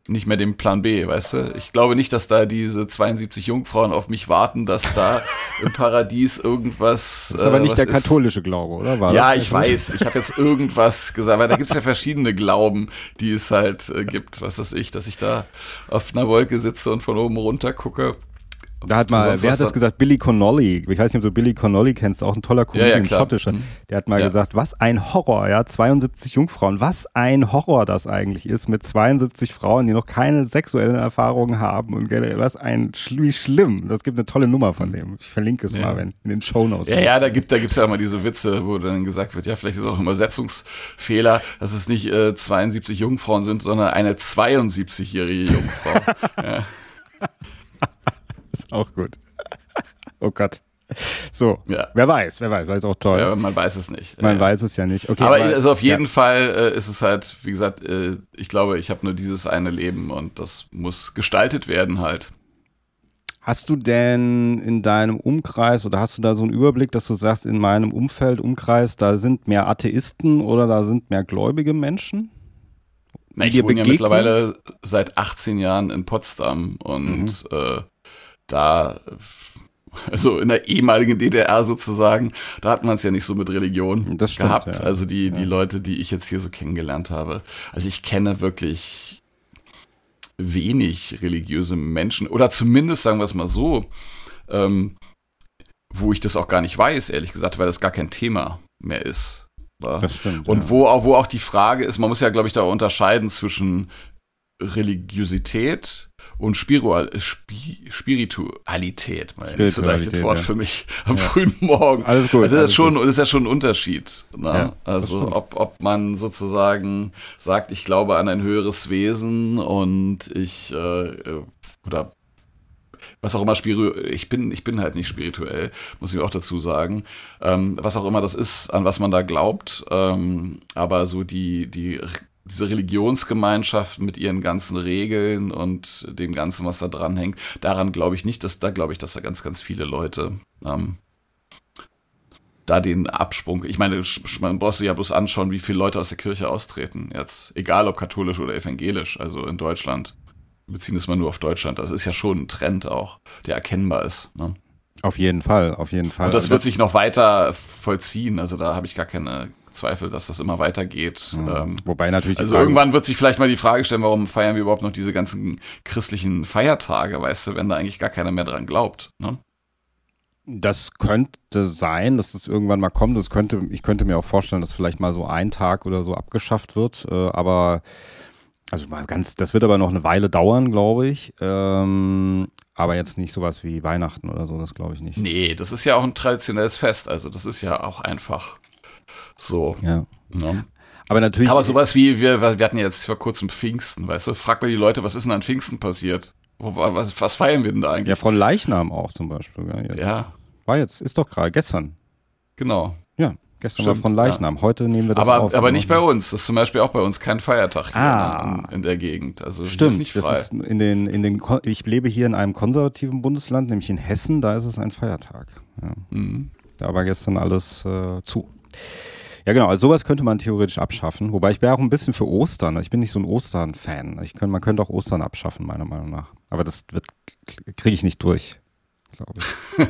nicht mehr den Plan B, weißt du? Ich glaube nicht, dass da diese 72 Jungfrauen auf mich warten, dass da im Paradies irgendwas. Das ist aber äh, nicht der katholische Glaube, oder? War ja, ich weiß. Ich habe jetzt irgendwas gesagt, weil da gibt's ja verschiedene Glauben, die es halt äh, gibt. Was weiß ich, dass ich da auf einer Wolke sitze und von oben runter gucke. Da hat mal, wer hat das gesagt? Billy Connolly. Ich weiß nicht, ob du Billy Connolly kennst, auch ein toller Comedian, ja, ja, schottischer. Mhm. Der hat mal ja. gesagt, was ein Horror, ja, 72 Jungfrauen, was ein Horror das eigentlich ist mit 72 Frauen, die noch keine sexuellen Erfahrungen haben und was ein, wie schlimm. Das gibt eine tolle Nummer von dem. Ich verlinke es mal wenn, in den Shownotes. Ja, ja, da gibt da gibt's ja immer diese Witze, wo dann gesagt wird, ja, vielleicht ist auch ein Übersetzungsfehler, dass es nicht äh, 72 Jungfrauen sind, sondern eine 72-jährige Jungfrau. ja ist auch gut. Oh Gott. So, ja. wer weiß, wer weiß, weil es auch toll. Ja, man weiß es nicht. Man ja. weiß es ja nicht. Okay, aber, aber also auf jeden Fall äh, ist es halt, wie gesagt, äh, ich glaube, ich habe nur dieses eine Leben und das muss gestaltet werden halt. Hast du denn in deinem Umkreis oder hast du da so einen Überblick, dass du sagst, in meinem Umfeld, Umkreis, da sind mehr Atheisten oder da sind mehr gläubige Menschen? Na, ich wohne ja mittlerweile seit 18 Jahren in Potsdam und mhm. äh, da, also in der ehemaligen DDR sozusagen, da hat man es ja nicht so mit Religion stimmt, gehabt. Ja. Also die, die Leute, die ich jetzt hier so kennengelernt habe. Also ich kenne wirklich wenig religiöse Menschen oder zumindest sagen wir es mal so, ähm, wo ich das auch gar nicht weiß, ehrlich gesagt, weil das gar kein Thema mehr ist. Das stimmt. Und ja. wo, auch, wo auch die Frage ist, man muss ja, glaube ich, da unterscheiden zwischen Religiosität und Spiritual, Spi Spiritualität, mein ist so leichtes Wort ja. für mich am ja. frühen Morgen. Alles gut. Also das, ist schon, gut. das ist ja schon ein Unterschied. Ne? Ja, also ob, ob man sozusagen sagt, ich glaube an ein höheres Wesen und ich äh, oder was auch immer spirituell, ich bin, ich bin halt nicht spirituell, muss ich auch dazu sagen. Ähm, was auch immer das ist, an was man da glaubt, ähm, aber so die, die diese Religionsgemeinschaft mit ihren ganzen Regeln und dem Ganzen, was da dran hängt, daran glaube ich nicht, dass da glaube ich, dass da ganz, ganz viele Leute ähm, da den Absprung, ich meine, man braucht sich ja bloß anschauen, wie viele Leute aus der Kirche austreten, jetzt, egal ob katholisch oder evangelisch, also in Deutschland. beziehen es mal nur auf Deutschland. Das ist ja schon ein Trend auch, der erkennbar ist. Ne? Auf jeden Fall, auf jeden Fall. Und das wird sich noch weiter vollziehen. Also da habe ich gar keine Zweifel, dass das immer weitergeht. Mhm. Ähm, Wobei natürlich. also irgendwann wird sich vielleicht mal die Frage stellen, warum feiern wir überhaupt noch diese ganzen christlichen Feiertage, weißt du, wenn da eigentlich gar keiner mehr dran glaubt. Ne? Das könnte sein, dass das irgendwann mal kommt. Das könnte, ich könnte mir auch vorstellen, dass vielleicht mal so ein Tag oder so abgeschafft wird. Äh, aber also mal ganz, das wird aber noch eine Weile dauern, glaube ich. Ähm, aber jetzt nicht sowas wie Weihnachten oder so, das glaube ich nicht. Nee, das ist ja auch ein traditionelles Fest. Also das ist ja auch einfach so. Ja. Ne? Aber natürlich. Aber sowas wie, wir, wir hatten ja jetzt vor kurzem Pfingsten, weißt du? Frag mal die Leute, was ist denn an Pfingsten passiert? Was, was feiern wir denn da ja, eigentlich? von Leichnam auch zum Beispiel. Ja, jetzt. Ja, War jetzt, ist doch gerade, gestern. genau. Ja, gestern Stimmt, war von Leichnam. Heute nehmen wir das Aber, auf. aber nicht bei uns. Das ist zum Beispiel auch bei uns kein Feiertag hier Ah. in, in der Gegend. Also Stimmt, ist nicht das frei. ist in den, in den, ich lebe hier in einem konservativen Bundesland, nämlich in Hessen, da ist es ein Feiertag. Ja. Mhm. Da war gestern alles äh, zu. Ja, genau, also sowas könnte man theoretisch abschaffen. Wobei ich wäre auch ein bisschen für Ostern. Ich bin nicht so ein Ostern-Fan. Könnt, man könnte auch Ostern abschaffen, meiner Meinung nach. Aber das kriege ich nicht durch, glaube ich.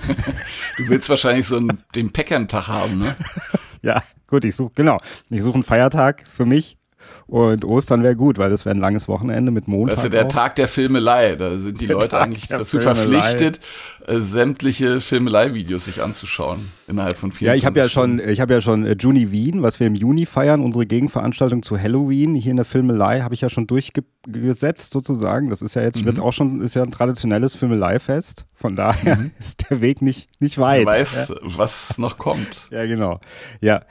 Du willst wahrscheinlich so einen, den Päckern-Tag haben, ne? Ja, gut, ich suche, genau. Ich suche einen Feiertag für mich. Und Ostern wäre gut, weil das wäre ein langes Wochenende mit Montag. Weißt du, der auch. Tag der Filmelei, da sind die Leute Tag eigentlich dazu Filmelei. verpflichtet, äh, sämtliche Filmelei-Videos sich anzuschauen innerhalb von 24 Ja, ich habe ja schon, ich habe ja schon äh, Juni Wien, was wir im Juni feiern, unsere Gegenveranstaltung zu Halloween hier in der Filmelei, habe ich ja schon durchgesetzt sozusagen. Das ist ja jetzt, Mhm. wird auch schon, ist ja ein traditionelles Filmeleifest. Von daher ist der Weg nicht, nicht weit. Du weißt, was noch kommt. Ja, genau. Ja.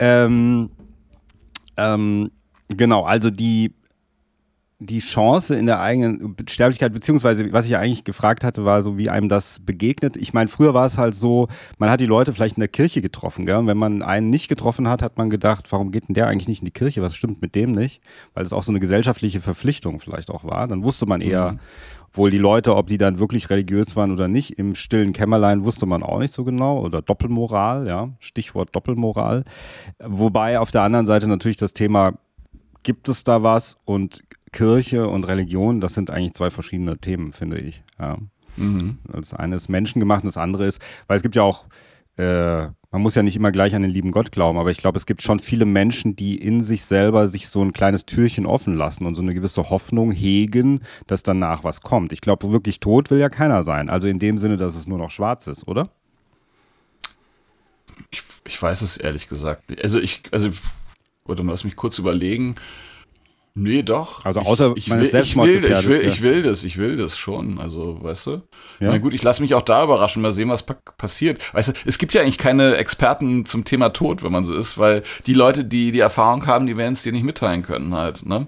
Ähm, ähm, genau, also die, die Chance in der eigenen Sterblichkeit, beziehungsweise was ich ja eigentlich gefragt hatte, war so, wie einem das begegnet. Ich meine, früher war es halt so, man hat die Leute vielleicht in der Kirche getroffen, gell? Und wenn man einen nicht getroffen hat, hat man gedacht, warum geht denn der eigentlich nicht in die Kirche? Was stimmt mit dem nicht? Weil es auch so eine gesellschaftliche Verpflichtung vielleicht auch war. Dann wusste man eher, obwohl die Leute, ob die dann wirklich religiös waren oder nicht, im stillen Kämmerlein wusste man auch nicht so genau. Oder Doppelmoral, ja, Stichwort Doppelmoral. Wobei auf der anderen Seite natürlich das Thema, gibt es da was? Und Kirche und Religion, das sind eigentlich zwei verschiedene Themen, finde ich. Ja. Mhm. Das eine ist menschengemacht und das andere ist, weil es gibt ja auch, äh, man muss ja nicht immer gleich an den lieben Gott glauben, aber ich glaube, es gibt schon viele Menschen, die in sich selber sich so ein kleines Türchen offen lassen und so eine gewisse Hoffnung hegen, dass danach was kommt. Ich glaube, wirklich tot will ja keiner sein. Also in dem Sinne, dass es nur noch schwarz ist, oder? Ich, ich weiß es ehrlich gesagt. Also ich, also, warte mal, lass mich kurz überlegen. Nee, doch. Also außer ich, ich, will, ich, will, ich, will, ich will das, ich will das schon. Also, weißt du? Ja. Na gut, ich lasse mich auch da überraschen, mal sehen, was pa passiert. Weißt du, es gibt ja eigentlich keine Experten zum Thema Tod, wenn man so ist, weil die Leute, die die Erfahrung haben, die werden es dir nicht mitteilen können halt. Ne?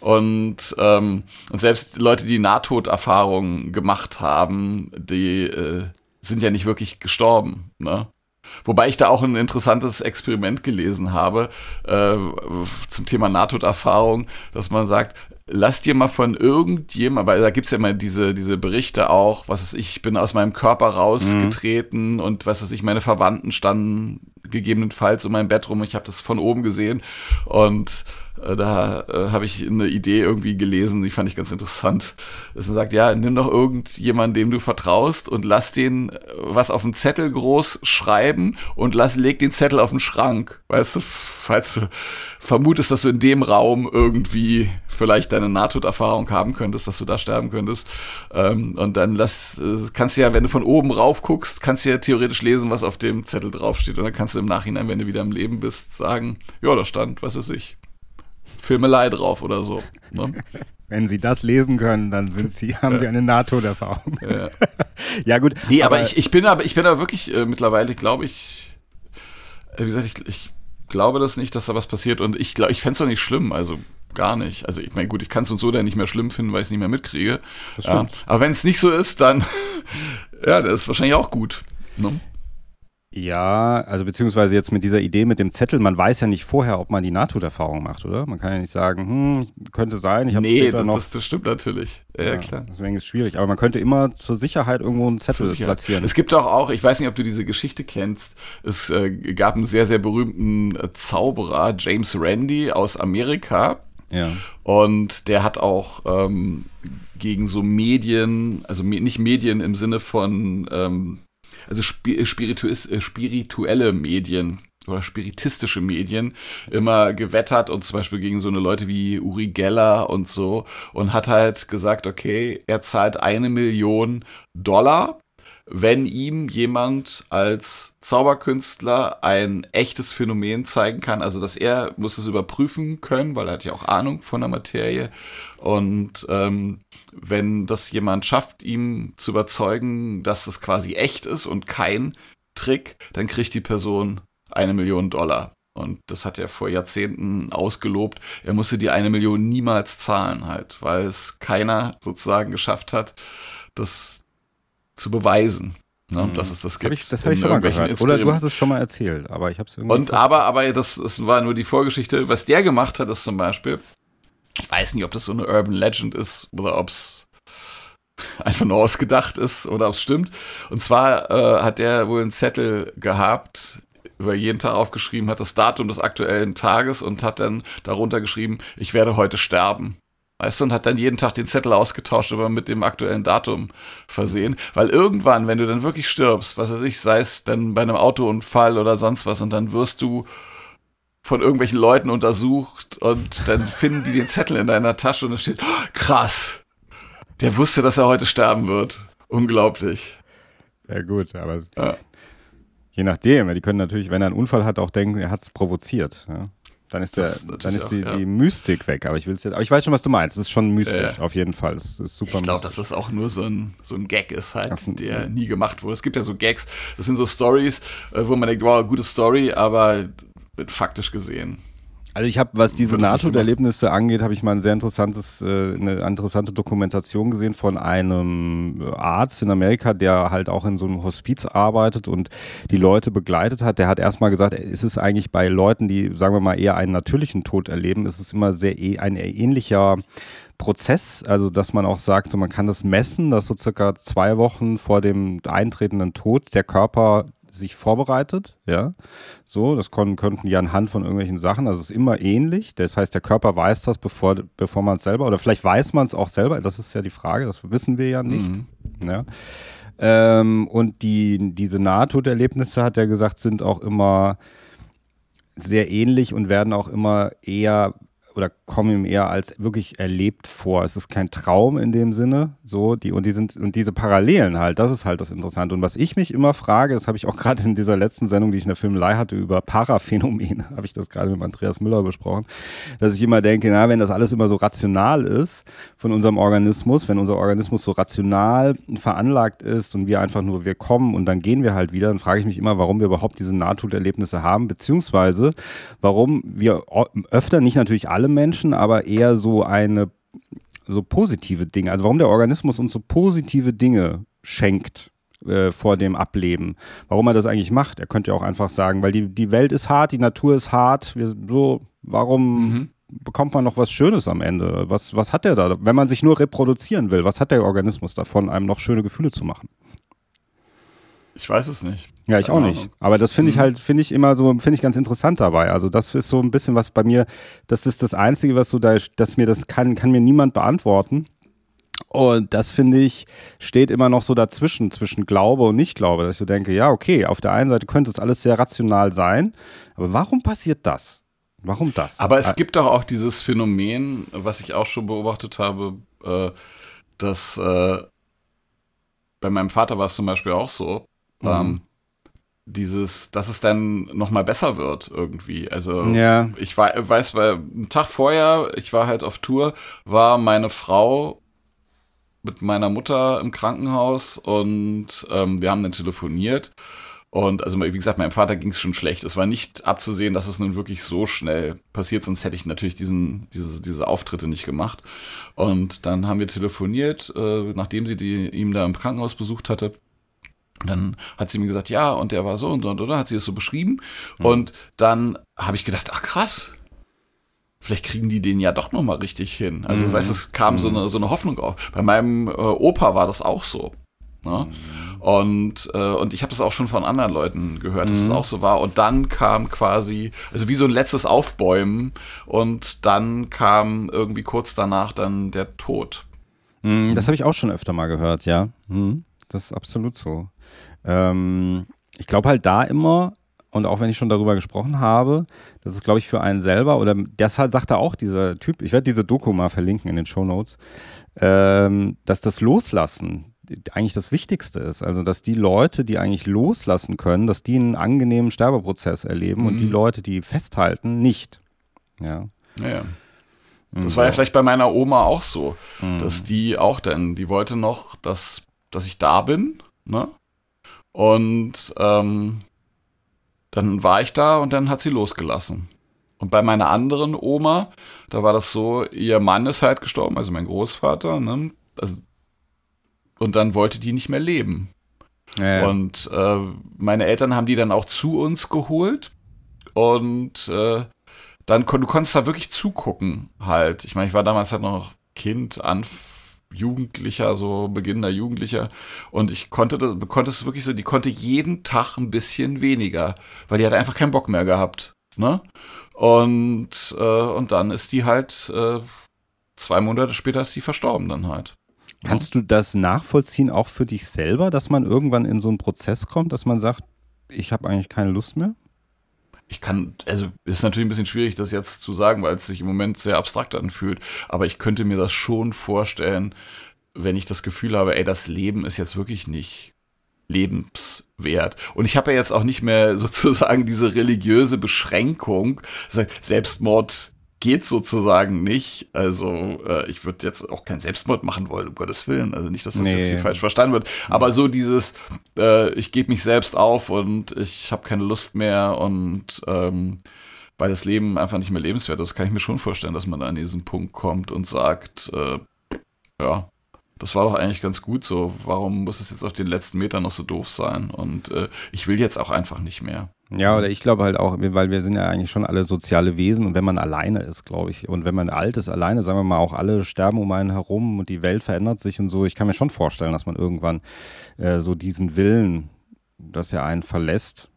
Und, ähm, und selbst Leute, die Nahtoderfahrungen gemacht haben, die äh, sind ja nicht wirklich gestorben. Ne? Wobei ich da auch ein interessantes Experiment gelesen habe äh, zum Thema Nahtoderfahrung, dass man sagt, lass dir mal von irgendjemand, weil da gibt's ja immer diese, diese Berichte auch, was weiß ich, ich bin aus meinem Körper rausgetreten und was weiß ich, meine Verwandten standen gegebenenfalls um mein Bett rum, ich habe das von oben gesehen und da äh, habe ich eine Idee irgendwie gelesen, die fand ich ganz interessant. Dass man sagt, ja, nimm doch irgendjemanden, dem du vertraust und lass den äh, was auf dem Zettel groß schreiben und lass, leg den Zettel auf den Schrank. Weißt du, falls du vermutest, dass du in dem Raum irgendwie vielleicht deine Nahtoderfahrung haben könntest, dass du da sterben könntest. Ähm, und dann lass, äh, kannst du ja, wenn du von oben rauf guckst, kannst du ja theoretisch lesen, was auf dem Zettel draufsteht. Und dann kannst du im Nachhinein, wenn du wieder im Leben bist, sagen, ja, da stand, was weiß ich, Filmelei drauf oder so. Ne? Wenn Sie das lesen können, dann sind Sie, haben Sie eine Nahtoderfahrung. Ja. ja, gut. Nee, aber, ich, ich bin aber, ich bin aber wirklich äh, mittlerweile, glaube ich, äh, wie gesagt, ich, ich glaube das nicht, dass da was passiert und ich glaube, ich fände es doch nicht schlimm, also gar nicht. Also ich meine, gut, ich kann es uns so dann nicht mehr schlimm finden, weil ich es nicht mehr mitkriege. Ja, stimmt. aber wenn es nicht so ist, dann ja, das ist wahrscheinlich auch gut. Ne? Ja, also beziehungsweise jetzt mit dieser Idee mit dem Zettel, man weiß ja nicht vorher, ob man die Nahtoderfahrung macht, oder? Man kann ja nicht sagen, hm, könnte sein, ich habe Nee, später das, noch. das, das stimmt natürlich. Ja, ja, klar. Deswegen ist es schwierig. Aber man könnte immer zur Sicherheit irgendwo einen Zettel platzieren. Es gibt auch, auch, ich weiß nicht, ob du diese Geschichte kennst, es äh, gab einen sehr, sehr berühmten äh, Zauberer, James Randi aus Amerika. Ja. Und der hat auch ähm, gegen so Medien, also me nicht Medien im Sinne von, ähm, also spirituis, äh, spirituelle Medien oder spiritistische Medien immer gewettert und zum Beispiel gegen so eine Leute wie Uri Geller und so und hat halt gesagt, okay, er zahlt eine Million Dollar wenn ihm jemand als Zauberkünstler ein echtes Phänomen zeigen kann, also dass er muss es überprüfen können, weil er hat ja auch Ahnung von der Materie. Und ähm, wenn das jemand schafft, ihm zu überzeugen, dass das quasi echt ist und kein Trick, dann kriegt die Person eine Million Dollar. Und das hat er vor Jahrzehnten ausgelobt. Er musste die eine Million niemals zahlen halt, weil es keiner sozusagen geschafft hat, das zu beweisen. Ne, mhm. dass es das gibt. Hab ich, das habe ich schon mal gehört. Oder du hast es schon mal erzählt, aber ich habe es irgendwie. Und aber, aber das, das war nur die Vorgeschichte. Was der gemacht hat, ist zum Beispiel, ich weiß nicht, ob das so eine Urban Legend ist oder ob es einfach nur ausgedacht ist oder ob es stimmt. Und zwar äh, hat der wohl einen Zettel gehabt, über jeden Tag aufgeschrieben hat, das Datum des aktuellen Tages und hat dann darunter geschrieben, ich werde heute sterben. Weißt du, und hat dann jeden Tag den Zettel ausgetauscht, aber mit dem aktuellen Datum versehen. Weil irgendwann, wenn du dann wirklich stirbst, was weiß ich, sei es dann bei einem Autounfall oder sonst was, und dann wirst du von irgendwelchen Leuten untersucht und dann finden die den Zettel in deiner Tasche und es steht, oh, krass, der wusste, dass er heute sterben wird. Unglaublich. Ja gut, aber ja. je nachdem, die können natürlich, wenn er einen Unfall hat, auch denken, er hat es provoziert. Ja? Dann ist, der, dann ist die, auch, ja. die Mystik weg. Aber ich will jetzt, aber ich weiß schon, was du meinst. Es ist schon mystisch, äh, auf jeden Fall. Es ist super Ich glaube, dass das auch nur so ein, so ein Gag ist halt, das, der nie gemacht wurde. Es gibt ja so Gags, das sind so Stories, äh, wo man denkt, wow, gute Story, aber faktisch gesehen also ich habe, was diese Nahtoderlebnisse angeht, habe ich mal ein sehr interessantes, äh, eine interessante Dokumentation gesehen von einem Arzt in Amerika, der halt auch in so einem Hospiz arbeitet und die Leute begleitet hat. Der hat erstmal gesagt, ist es eigentlich bei Leuten, die, sagen wir mal, eher einen natürlichen Tod erleben, ist es immer sehr eh, ein ähnlicher Prozess, also dass man auch sagt, so man kann das messen, dass so circa zwei Wochen vor dem eintretenden Tod der Körper sich vorbereitet, ja. So, das können, könnten die anhand von irgendwelchen Sachen, also es ist immer ähnlich. Das heißt, der Körper weiß das, bevor, bevor man es selber, oder vielleicht weiß man es auch selber, das ist ja die Frage, das wissen wir ja nicht. Mhm. Ja. Ähm, und die, diese Nahtoderlebnisse, hat er gesagt, sind auch immer sehr ähnlich und werden auch immer eher oder kommen ihm eher als wirklich erlebt vor. Es ist kein Traum in dem Sinne, so die und die sind und diese Parallelen halt, das ist halt das Interessante. Und was ich mich immer frage, das habe ich auch gerade in dieser letzten Sendung, die ich in der Filmelei hatte über Paraphänomene, habe ich das gerade mit Andreas Müller besprochen, dass ich immer denke, na, wenn das alles immer so rational ist von unserem Organismus, wenn unser Organismus so rational veranlagt ist und wir einfach nur wir kommen und dann gehen wir halt wieder, dann frage ich mich immer, warum wir überhaupt diese Nahtoderlebnisse haben, beziehungsweise warum wir öfter nicht natürlich alle Menschen, aber eher so eine so positive Dinge. Also warum der Organismus uns so positive Dinge schenkt äh, vor dem Ableben. Warum er das eigentlich macht. Er könnte ja auch einfach sagen, weil die, die Welt ist hart, die Natur ist hart. Wir, so, warum mhm. bekommt man noch was Schönes am Ende? Was, was hat der da? Wenn man sich nur reproduzieren will, was hat der Organismus davon, einem noch schöne Gefühle zu machen? Ich weiß es nicht. Ja, ich auch nicht. Aber das finde ich mhm. halt, finde ich immer so, finde ich ganz interessant dabei. Also das ist so ein bisschen was bei mir, das ist das Einzige, was so da, dass mir das kann, kann mir niemand beantworten. Und das finde ich, steht immer noch so dazwischen, zwischen Glaube und Nicht-Glaube, dass ich so denke, ja, okay, auf der einen Seite könnte es alles sehr rational sein, aber warum passiert das? Warum das? Aber es gibt doch auch dieses Phänomen, was ich auch schon beobachtet habe, äh, dass äh, bei meinem Vater war es zum Beispiel auch so, Mhm. Ähm, dieses, dass es dann noch mal besser wird irgendwie. Also ja. ich weiß, weil einen Tag vorher, ich war halt auf Tour, war meine Frau mit meiner Mutter im Krankenhaus und ähm, wir haben dann telefoniert. Und also wie gesagt, meinem Vater ging es schon schlecht. Es war nicht abzusehen, dass es nun wirklich so schnell passiert, sonst hätte ich natürlich diesen, diese, diese Auftritte nicht gemacht. Und dann haben wir telefoniert, äh, nachdem sie die, ihm da im Krankenhaus besucht hatte. Und dann hat sie mir gesagt, ja, und der war so und so und, und hat sie es so beschrieben. Mhm. Und dann habe ich gedacht, ach krass, vielleicht kriegen die den ja doch nochmal richtig hin. Also, mhm. weißt du, es kam mhm. so, eine, so eine Hoffnung auf. Bei meinem äh, Opa war das auch so. Ne? Mhm. Und, äh, und ich habe das auch schon von anderen Leuten gehört, dass es mhm. auch so war. Und dann kam quasi, also wie so ein letztes Aufbäumen und dann kam irgendwie kurz danach dann der Tod. Mhm, das habe ich auch schon öfter mal gehört, ja. Mhm, das ist absolut so. Ähm, ich glaube halt da immer, und auch wenn ich schon darüber gesprochen habe, das ist, glaube ich, für einen selber, oder das halt sagte auch dieser Typ, ich werde diese Doku mal verlinken in den Show Notes, ähm, dass das Loslassen eigentlich das Wichtigste ist. Also, dass die Leute, die eigentlich loslassen können, dass die einen angenehmen Sterbeprozess erleben mhm. und die mhm. Leute, die festhalten, nicht. Ja. ja. Das war ja vielleicht bei meiner Oma auch so, mhm. dass die auch dann, die wollte noch, dass, dass ich da bin, ne? Und ähm, dann war ich da und dann hat sie losgelassen. Und bei meiner anderen Oma, da war das so, ihr Mann ist halt gestorben, also mein Großvater, ne? Also, und dann wollte die nicht mehr leben. Ja, ja. Und äh, meine Eltern haben die dann auch zu uns geholt. Und äh, dann du konntest da wirklich zugucken halt. Ich meine, ich war damals halt noch Kind, Anfang Jugendlicher, so beginnender Jugendlicher. Und ich konnte das, konnte es wirklich so, die konnte jeden Tag ein bisschen weniger, weil die hat einfach keinen Bock mehr gehabt. Ne? Und, äh, und dann ist die halt, äh, zwei Monate später ist die verstorben dann halt. Kannst du das nachvollziehen, auch für dich selber, dass man irgendwann in so einen Prozess kommt, dass man sagt, ich habe eigentlich keine Lust mehr? Ich kann, also ist natürlich ein bisschen schwierig, das jetzt zu sagen, weil es sich im Moment sehr abstrakt anfühlt. Aber ich könnte mir das schon vorstellen, wenn ich das Gefühl habe, ey, das Leben ist jetzt wirklich nicht lebenswert. Und ich habe ja jetzt auch nicht mehr sozusagen diese religiöse Beschränkung. Selbstmord geht sozusagen nicht. Also äh, ich würde jetzt auch keinen Selbstmord machen wollen, um Gottes Willen. Also nicht, dass das nee. jetzt hier falsch verstanden wird. Aber so dieses, äh, ich gebe mich selbst auf und ich habe keine Lust mehr und ähm, weil das Leben einfach nicht mehr lebenswert ist, kann ich mir schon vorstellen, dass man an diesen Punkt kommt und sagt, äh, ja, das war doch eigentlich ganz gut so. Warum muss es jetzt auf den letzten Metern noch so doof sein? Und äh, ich will jetzt auch einfach nicht mehr. Ja, oder ich glaube halt auch, weil wir sind ja eigentlich schon alle soziale Wesen und wenn man alleine ist, glaube ich, und wenn man alt ist, alleine, sagen wir mal, auch alle sterben um einen herum und die Welt verändert sich und so, ich kann mir schon vorstellen, dass man irgendwann äh, so diesen Willen, dass er einen verlässt.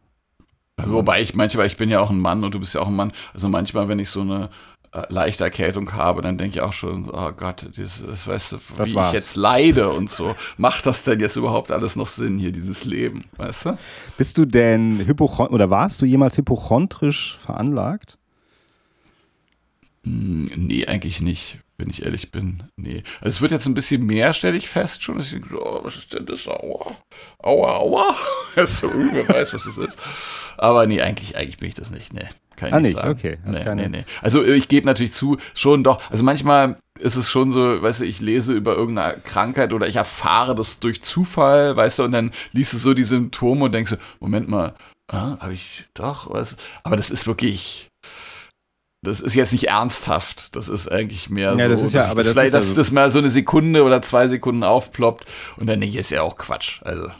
Wobei ich manchmal, ich bin ja auch ein Mann und du bist ja auch ein Mann, also manchmal, wenn ich so eine äh, leichte Erkältung habe, dann denke ich auch schon, oh Gott, dieses, weißt du, wie ich jetzt leide und so. Macht das denn jetzt überhaupt alles noch Sinn hier, dieses Leben, weißt du? Bist du denn hypochon oder warst du jemals hypochondrisch veranlagt? Hm, nee, eigentlich nicht, wenn ich ehrlich bin. Nee. Also es wird jetzt ein bisschen mehr, stelle ich fest schon. Ich denke, oh, was ist denn das? Aua. Aua, aua. so, wer weiß, was es ist. Aber nee, eigentlich, eigentlich bin ich das nicht. Nee. Kann ich ah, nicht, sagen. okay. Nee, nee, nee. Also ich gebe natürlich zu, schon doch. Also manchmal ist es schon so, weißt du, ich lese über irgendeine Krankheit oder ich erfahre das durch Zufall, weißt du, und dann liest du so die Symptome und denkst so, Moment mal, ah, habe ich doch, was? Aber das ist wirklich, das ist jetzt nicht ernsthaft. Das ist eigentlich mehr ja, so, das ist ja, aber das, vielleicht, dass das mal so eine Sekunde oder zwei Sekunden aufploppt und dann denke ich, ist ja auch Quatsch. Also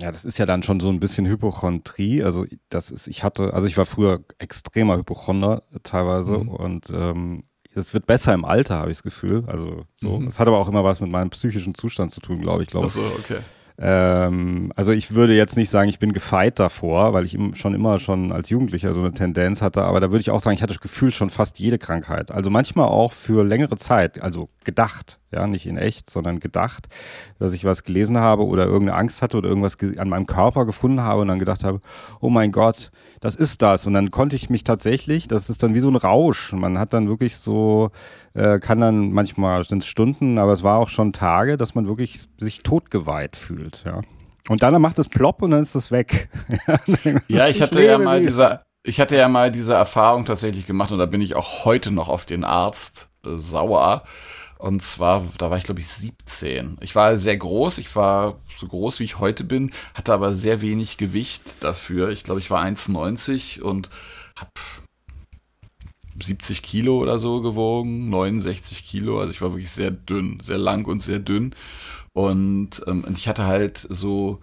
ja, das ist ja dann schon so ein bisschen Hypochondrie. Also das ist, ich hatte, also ich war früher extremer Hypochonder teilweise mhm. und ähm, es wird besser im Alter, habe ich das Gefühl. Also so. Mhm. Es hat aber auch immer was mit meinem psychischen Zustand zu tun, glaube ich, glaube ich. Ach so, okay. Ähm, also ich würde jetzt nicht sagen, ich bin gefeit davor, weil ich schon immer schon als Jugendlicher so eine Tendenz hatte, aber da würde ich auch sagen, ich hatte das Gefühl schon fast jede Krankheit. Also manchmal auch für längere Zeit, also gedacht, ja, nicht in echt, sondern gedacht, dass ich was gelesen habe oder irgendeine Angst hatte oder irgendwas an meinem Körper gefunden habe und dann gedacht habe, oh mein Gott, das ist das. Und dann konnte ich mich tatsächlich, das ist dann wie so ein Rausch. Man hat dann wirklich so, äh, kann dann manchmal sind es Stunden, aber es war auch schon Tage, dass man wirklich sich totgeweiht fühlt, ja. Und dann macht es plopp und dann ist das weg. ja, ich hatte ich ja mal diese, ich hatte ja mal diese Erfahrung tatsächlich gemacht und da bin ich auch heute noch auf den Arzt äh, sauer. Und zwar, da war ich glaube ich 17. Ich war sehr groß, ich war so groß wie ich heute bin, hatte aber sehr wenig Gewicht dafür. Ich glaube, ich war 1,90 und habe 70 Kilo oder so gewogen, 69 Kilo. Also ich war wirklich sehr dünn, sehr lang und sehr dünn. Und, ähm, und ich hatte halt so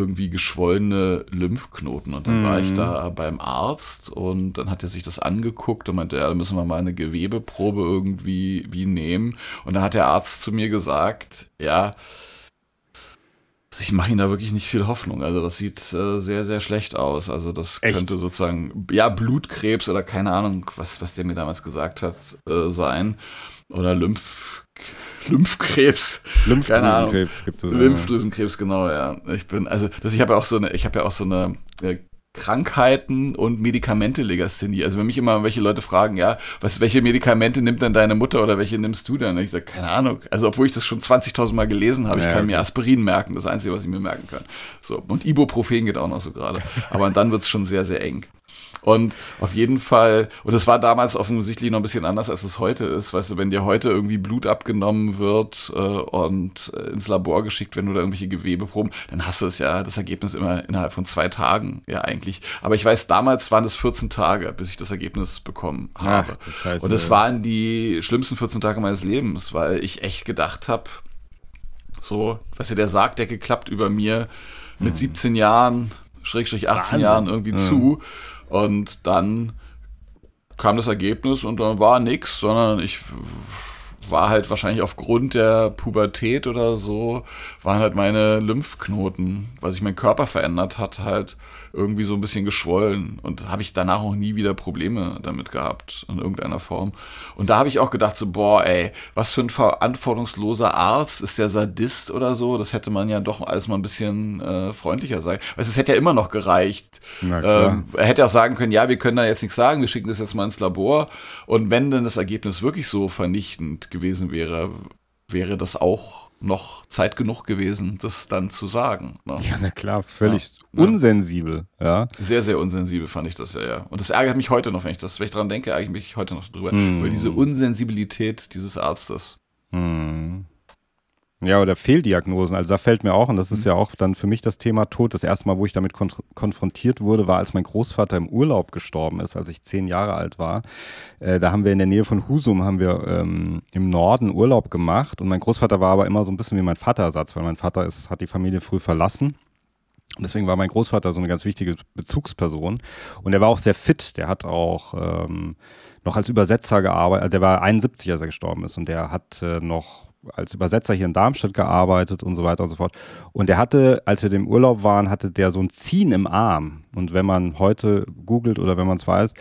irgendwie geschwollene Lymphknoten. Und dann mhm. war ich mhm. da beim Arzt und dann hat er sich das angeguckt und meinte, ja, da müssen wir mal eine Gewebeprobe irgendwie wie nehmen. Und dann hat der Arzt zu mir gesagt, ja, Also ich mache ihm da wirklich nicht viel Hoffnung. Also das sieht äh, sehr, sehr schlecht aus. Also das Echt? könnte sozusagen, ja, Blutkrebs oder keine Ahnung, was, was der mir damals gesagt hat, äh, sein. Oder Lymph, Lymphkrebs. Lymphkrebs gibt es. Lymphdrüsenkrebs, genau, ja. Ich bin, also das, ich habe ja auch so eine, ich habe ja auch so eine äh, Krankheiten und Medikamente Legasthenie. Also wenn mich immer welche Leute fragen, ja, was, welche Medikamente nimmt denn deine Mutter oder welche nimmst du dann? ich sage, keine Ahnung. Also obwohl ich das schon 20.000 Mal gelesen habe, ja, ich kann okay. mir Aspirin merken, das Einzige, was ich mir merken kann. So und Ibuprofen geht auch noch so gerade. Aber dann wird's schon sehr, sehr eng. Und auf jeden Fall, und es war damals offensichtlich noch ein bisschen anders, als es heute ist. Weißt du, wenn dir heute irgendwie Blut abgenommen wird äh, und äh, ins Labor geschickt, wenn du da irgendwelche Gewebeproben, dann hast du es ja, das Ergebnis immer innerhalb von zwei Tagen, ja eigentlich. Aber ich weiß, damals waren es 14 Tage, bis ich das Ergebnis bekommen habe. Ach, und es waren die schlimmsten 14 Tage meines Lebens, weil ich echt gedacht habe, so, weißt du, der Sargdecke klappt über mir mit 17 hm. Jahren, Schrägstrich 18 Wahnsinn. Jahren irgendwie ja. zu. Und dann kam das Ergebnis und dann war nichts, sondern ich war halt wahrscheinlich aufgrund der Pubertät oder so, waren halt meine Lymphknoten, weil sich mein Körper verändert hat, halt irgendwie so ein bisschen geschwollen und habe ich danach auch nie wieder Probleme damit gehabt in irgendeiner Form. Und da habe ich auch gedacht so, boah, ey, was für ein verantwortungsloser Arzt ist der Sadist oder so? Das hätte man ja doch alles mal ein bisschen äh, freundlicher sein. Weil es hätte ja immer noch gereicht. Ähm, er hätte auch sagen können, ja, wir können da jetzt nichts sagen, wir schicken das jetzt mal ins Labor. Und wenn denn das Ergebnis wirklich so vernichtend gewesen wäre, wäre das auch noch Zeit genug gewesen, das dann zu sagen. Ne? Ja, na klar, völlig ja, unsensibel, ja. Sehr, sehr unsensibel fand ich das ja, ja. Und das ärgert mich heute noch, wenn ich das, wenn ich dran denke, ärgere ich mich heute noch drüber, mm. über diese Unsensibilität dieses Arztes. Mm. Ja, oder Fehldiagnosen. Also da fällt mir auch, und das ist mhm. ja auch dann für mich das Thema Tod. Das erste Mal, wo ich damit kon konfrontiert wurde, war, als mein Großvater im Urlaub gestorben ist, als ich zehn Jahre alt war. Äh, da haben wir in der Nähe von Husum, haben wir ähm, im Norden Urlaub gemacht. Und mein Großvater war aber immer so ein bisschen wie mein Vaterersatz, weil mein Vater ist, hat die Familie früh verlassen. Und deswegen war mein Großvater so eine ganz wichtige Bezugsperson. Und er war auch sehr fit. Der hat auch ähm, noch als Übersetzer gearbeitet. Also der war 71, als er gestorben ist. Und der hat äh, noch als Übersetzer hier in Darmstadt gearbeitet und so weiter und so fort. Und der hatte, als wir im Urlaub waren, hatte der so ein Ziehen im Arm. Und wenn man heute googelt oder wenn man es weiß,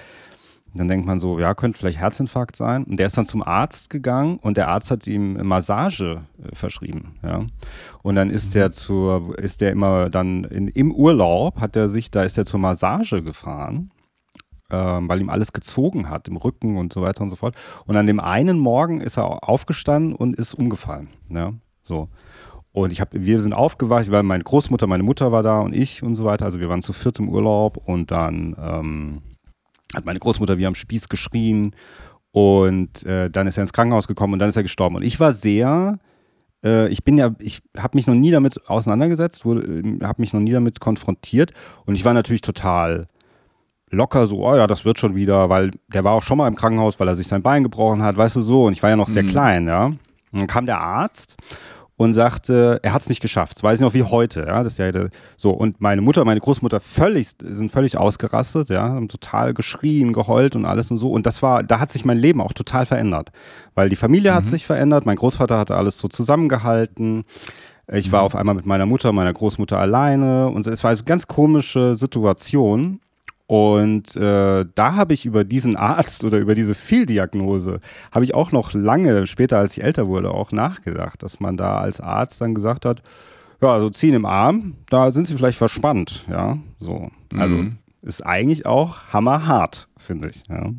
dann denkt man so, ja, könnte vielleicht Herzinfarkt sein. Und der ist dann zum Arzt gegangen und der Arzt hat ihm Massage äh, verschrieben. Ja. Und dann ist der mhm. zur, ist der immer dann in, im Urlaub, hat er sich, da ist er zur Massage gefahren ähm, weil ihm alles gezogen hat im Rücken und so weiter und so fort. Und an dem einen Morgen ist er aufgestanden und ist umgefallen. Ja, so. Und ich hab, wir sind aufgewacht, weil meine Großmutter, meine Mutter war da und ich und so weiter. Also wir waren zu viert im Urlaub und dann ähm, hat meine Großmutter wie am Spieß geschrien und äh, dann ist er ins Krankenhaus gekommen und dann ist er gestorben. Und ich war sehr, äh, ich bin ja, ich habe mich noch nie damit auseinandergesetzt, habe mich noch nie damit konfrontiert und ich war natürlich total locker so, oh ja, das wird schon wieder, weil der war auch schon mal im Krankenhaus, weil er sich sein Bein gebrochen hat, weißt du so. Und ich war ja noch sehr mhm. klein, ja. Und dann kam der Arzt und sagte, er hat es nicht geschafft. Das weiß ich noch wie heute, ja. Das ja so. Und meine Mutter, meine Großmutter völlig, sind völlig ausgerastet, ja, haben total geschrien, geheult und alles und so. Und das war, da hat sich mein Leben auch total verändert. Weil die Familie mhm. hat sich verändert, mein Großvater hatte alles so zusammengehalten. Ich war mhm. auf einmal mit meiner Mutter, meiner Großmutter alleine und es war eine ganz komische Situation. Und äh, da habe ich über diesen Arzt oder über diese Fehldiagnose, habe ich auch noch lange später, als ich älter wurde, auch nachgedacht, dass man da als Arzt dann gesagt hat, ja, also ziehen im Arm, da sind sie vielleicht verspannt, ja, so. Also mhm. ist eigentlich auch hammerhart, finde ich, ja.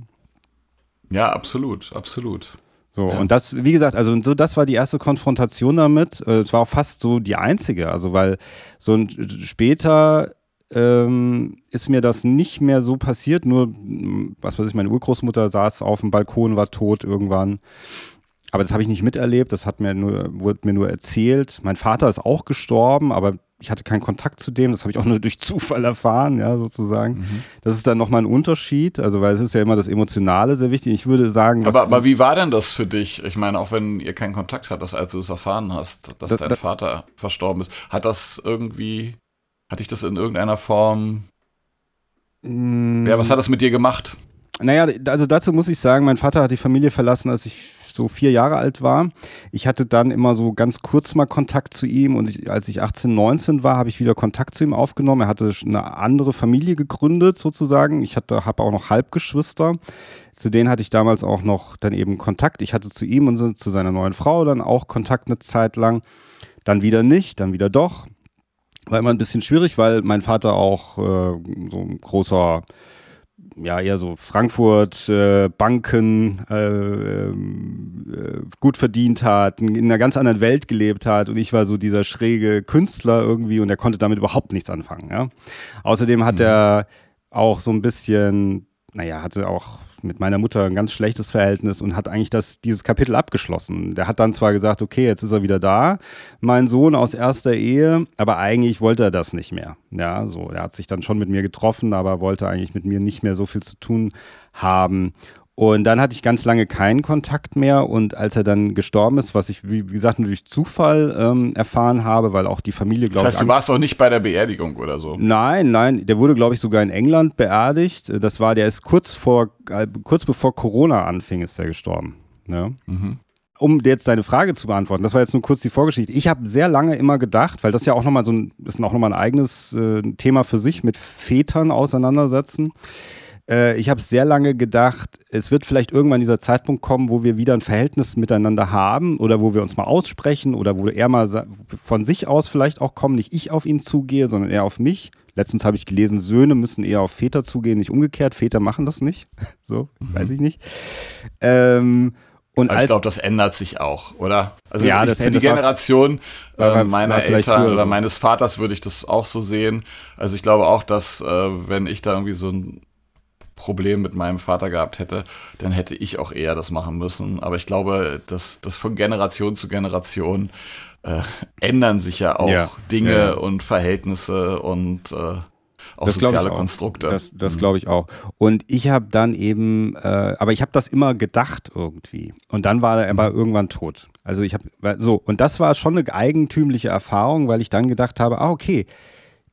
Ja, absolut, absolut. So, ja. und das, wie gesagt, also so, das war die erste Konfrontation damit. Äh, es war auch fast so die einzige, also weil so ein, später ähm, ist mir das nicht mehr so passiert. Nur, was weiß ich, meine Urgroßmutter saß auf dem Balkon, war tot irgendwann. Aber das habe ich nicht miterlebt, das hat mir nur, wurde mir nur erzählt. Mein Vater ist auch gestorben, aber ich hatte keinen Kontakt zu dem, das habe ich auch nur durch Zufall erfahren, ja, sozusagen. Mhm. Das ist dann nochmal ein Unterschied, also weil es ist ja immer das Emotionale sehr wichtig. Ich würde sagen. Aber, aber wie war denn das für dich? Ich meine, auch wenn ihr keinen Kontakt hattest, als du es erfahren hast, dass das, dein das, Vater verstorben ist, hat das irgendwie hatte ich das in irgendeiner Form? Mm. Ja, was hat das mit dir gemacht? Naja, also dazu muss ich sagen, mein Vater hat die Familie verlassen, als ich so vier Jahre alt war. Ich hatte dann immer so ganz kurz mal Kontakt zu ihm und ich, als ich 18, 19 war, habe ich wieder Kontakt zu ihm aufgenommen. Er hatte eine andere Familie gegründet sozusagen. Ich hatte, habe auch noch Halbgeschwister. Zu denen hatte ich damals auch noch dann eben Kontakt. Ich hatte zu ihm und zu seiner neuen Frau dann auch Kontakt eine Zeit lang. Dann wieder nicht, dann wieder doch. War immer ein bisschen schwierig, weil mein Vater auch äh, so ein großer ja eher so Frankfurt, äh, Banken äh, äh, gut verdient hat, in, in, einer ganz anderen Welt gelebt hat und ich war so dieser schräge Künstler irgendwie und er konnte damit überhaupt nichts anfangen. Ja? Außerdem hat mhm. er auch so ein bisschen, naja, hatte auch mit meiner Mutter ein ganz schlechtes Verhältnis und hat eigentlich das, dieses Kapitel abgeschlossen. Der hat dann zwar gesagt, okay, jetzt ist er wieder da, mein Sohn aus erster Ehe, aber eigentlich wollte er das nicht mehr. Ja, so, er hat sich dann schon mit mir getroffen, aber wollte eigentlich mit mir nicht mehr so viel zu tun haben. Und dann hatte ich ganz lange keinen Kontakt mehr. Und als er dann gestorben ist, was ich, wie gesagt, durch Zufall ähm, erfahren habe, weil auch die Familie, glaube ich. Das heißt, du warst auch nicht bei der Beerdigung oder so? Nein, nein. Der wurde, glaube ich, sogar in England beerdigt. Das war, der ist kurz vor, äh, kurz bevor Corona anfing, ist er gestorben. Ja. Mhm um jetzt deine Frage zu beantworten, das war jetzt nur kurz die Vorgeschichte. Ich habe sehr lange immer gedacht, weil das ja auch nochmal so ein, ist auch nochmal ein eigenes äh, Thema für sich mit Vätern auseinandersetzen. Äh, ich habe sehr lange gedacht, es wird vielleicht irgendwann dieser Zeitpunkt kommen, wo wir wieder ein Verhältnis miteinander haben oder wo wir uns mal aussprechen oder wo er mal von sich aus vielleicht auch kommen, nicht ich auf ihn zugehe, sondern er auf mich. Letztens habe ich gelesen, Söhne müssen eher auf Väter zugehen, nicht umgekehrt. Väter machen das nicht. So, mhm. weiß ich nicht. Ähm, und ich glaube, das ändert sich auch, oder? Also ja, ich, für die Generation äh, meiner Eltern oder meines Vaters würde ich das auch so sehen. Also ich glaube auch, dass äh, wenn ich da irgendwie so ein Problem mit meinem Vater gehabt hätte, dann hätte ich auch eher das machen müssen. Aber ich glaube, dass das von Generation zu Generation äh, ändern sich ja auch ja, Dinge ja. und Verhältnisse und äh, auch das soziale Konstrukte. Das, das mhm. glaube ich auch. Und ich habe dann eben, äh, aber ich habe das immer gedacht irgendwie. Und dann war er aber mhm. irgendwann tot. Also ich habe, so, und das war schon eine eigentümliche Erfahrung, weil ich dann gedacht habe, ah, okay,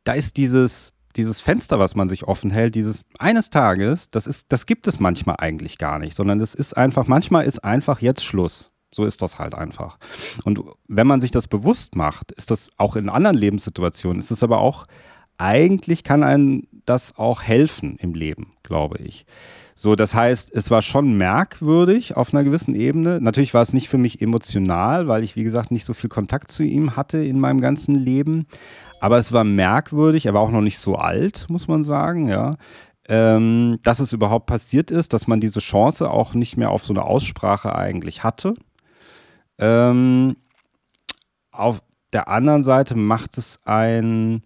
da ist dieses dieses Fenster, was man sich offen hält, dieses eines Tages, das ist, das gibt es manchmal eigentlich gar nicht, sondern das ist einfach, manchmal ist einfach jetzt Schluss. So ist das halt einfach. Und wenn man sich das bewusst macht, ist das auch in anderen Lebenssituationen, ist es aber auch, eigentlich kann einem das auch helfen im Leben, glaube ich. So, das heißt, es war schon merkwürdig auf einer gewissen Ebene. Natürlich war es nicht für mich emotional, weil ich, wie gesagt, nicht so viel Kontakt zu ihm hatte in meinem ganzen Leben. Aber es war merkwürdig, er war auch noch nicht so alt, muss man sagen, ja. Ähm, dass es überhaupt passiert ist, dass man diese Chance auch nicht mehr auf so eine Aussprache eigentlich hatte. Ähm, auf der anderen Seite macht es ein,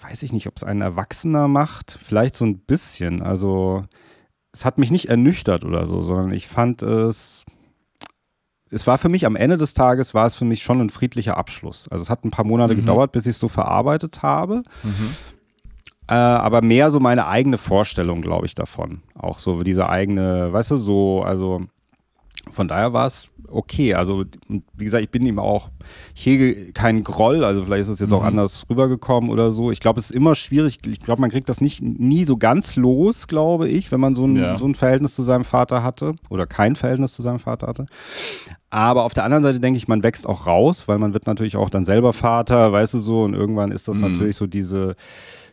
weiß ich nicht, ob es ein Erwachsener macht, vielleicht so ein bisschen. Also es hat mich nicht ernüchtert oder so, sondern ich fand es, es war für mich am Ende des Tages, war es für mich schon ein friedlicher Abschluss. Also es hat ein paar Monate mhm. gedauert, bis ich es so verarbeitet habe. Mhm. Äh, aber mehr so meine eigene Vorstellung, glaube ich, davon. Auch so diese eigene, weißt du, so, also von daher war es okay. Also, wie gesagt, ich bin ihm auch, ich hege keinen Groll, also vielleicht ist es jetzt mhm. auch anders rübergekommen oder so. Ich glaube, es ist immer schwierig. Ich glaube, man kriegt das nicht nie so ganz los, glaube ich, wenn man so ein, ja. so ein Verhältnis zu seinem Vater hatte oder kein Verhältnis zu seinem Vater hatte. Aber auf der anderen Seite denke ich, man wächst auch raus, weil man wird natürlich auch dann selber Vater, weißt du so, und irgendwann ist das mhm. natürlich so diese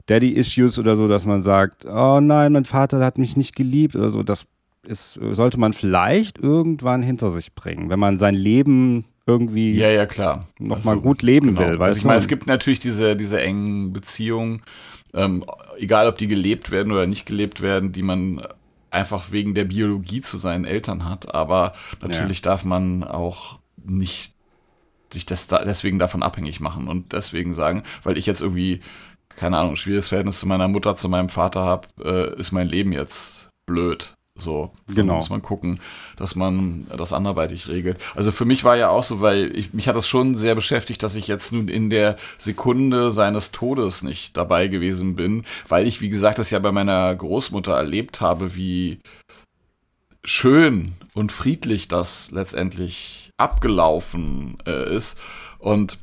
Daddy-Issues oder so, dass man sagt, oh nein, mein Vater hat mich nicht geliebt oder so. Das ist, sollte man vielleicht irgendwann hinter sich bringen, wenn man sein Leben irgendwie ja, ja, klar. nochmal also, gut leben genau. will. Weißt also ich meine, es gibt natürlich diese, diese engen Beziehungen, ähm, egal ob die gelebt werden oder nicht gelebt werden, die man einfach wegen der Biologie zu seinen Eltern hat. Aber natürlich ja. darf man auch nicht sich das da deswegen davon abhängig machen und deswegen sagen, weil ich jetzt irgendwie, keine Ahnung, schwieriges Verhältnis zu meiner Mutter, zu meinem Vater habe, äh, ist mein Leben jetzt blöd. So, so genau. muss man gucken, dass man das anderweitig regelt. Also für mich war ja auch so, weil ich, mich hat das schon sehr beschäftigt, dass ich jetzt nun in der Sekunde seines Todes nicht dabei gewesen bin, weil ich, wie gesagt, das ja bei meiner Großmutter erlebt habe, wie schön und friedlich das letztendlich abgelaufen äh, ist. Und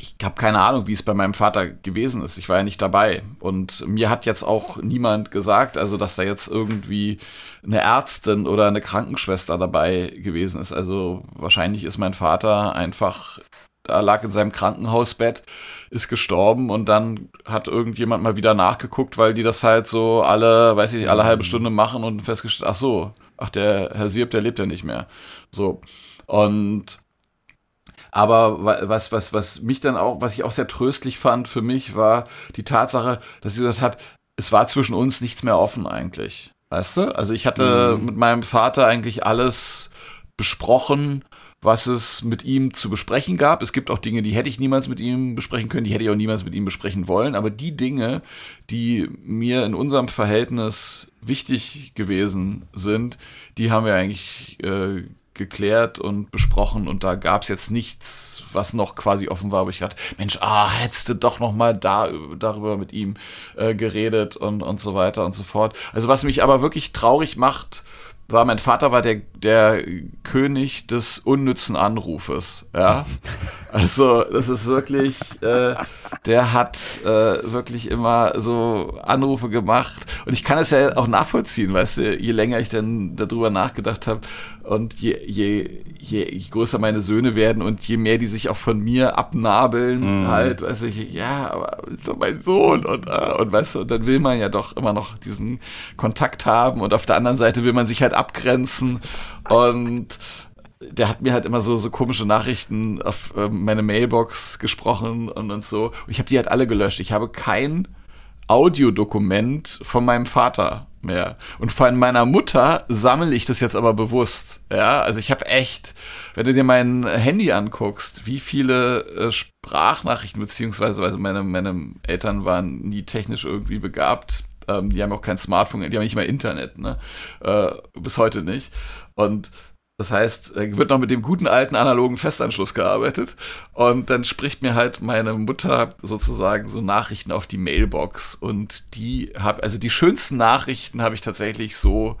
ich habe keine Ahnung, wie es bei meinem Vater gewesen ist. Ich war ja nicht dabei. Und mir hat jetzt auch niemand gesagt, also dass da jetzt irgendwie eine Ärztin oder eine Krankenschwester dabei gewesen ist. Also wahrscheinlich ist mein Vater einfach, da lag in seinem Krankenhausbett, ist gestorben und dann hat irgendjemand mal wieder nachgeguckt, weil die das halt so alle, weiß ich nicht, alle halbe Stunde machen und festgestellt, ach so, ach der Herr Sierp, der lebt ja nicht mehr. So. Und aber was, was, was mich dann auch, was ich auch sehr tröstlich fand für mich, war die Tatsache, dass ich gesagt habe, es war zwischen uns nichts mehr offen eigentlich. Weißt du? Also ich hatte mhm. mit meinem Vater eigentlich alles besprochen, was es mit ihm zu besprechen gab. Es gibt auch Dinge, die hätte ich niemals mit ihm besprechen können, die hätte ich auch niemals mit ihm besprechen wollen. Aber die Dinge, die mir in unserem Verhältnis wichtig gewesen sind, die haben wir eigentlich äh, geklärt und besprochen und da gab es jetzt nichts, was noch quasi offen war, wo ich dachte, Mensch, ah, hättest du doch noch mal da, darüber mit ihm äh, geredet und, und so weiter und so fort. Also was mich aber wirklich traurig macht, war, mein Vater war der, der König des unnützen Anrufes, ja. Also, das ist wirklich, äh, der hat äh, wirklich immer so Anrufe gemacht. Und ich kann es ja auch nachvollziehen, weißt du, je länger ich dann darüber nachgedacht habe und je, je, je, je größer meine Söhne werden und je mehr die sich auch von mir abnabeln, mhm. halt, weißt du, ich, ja, aber so mein Sohn und, äh, und weißt du, und dann will man ja doch immer noch diesen Kontakt haben und auf der anderen Seite will man sich halt abgrenzen und der hat mir halt immer so, so komische Nachrichten auf äh, meine Mailbox gesprochen und, und so. Und ich habe die halt alle gelöscht. Ich habe kein Audiodokument von meinem Vater mehr. Und von meiner Mutter sammle ich das jetzt aber bewusst. Ja, also ich habe echt, wenn du dir mein Handy anguckst, wie viele äh, Sprachnachrichten, beziehungsweise also meine, meine Eltern waren nie technisch irgendwie begabt. Ähm, die haben auch kein Smartphone, die haben nicht mal Internet, ne? Äh, bis heute nicht. Und das heißt, wird noch mit dem guten alten analogen Festanschluss gearbeitet. Und dann spricht mir halt meine Mutter sozusagen so Nachrichten auf die Mailbox. Und die habe, also die schönsten Nachrichten habe ich tatsächlich so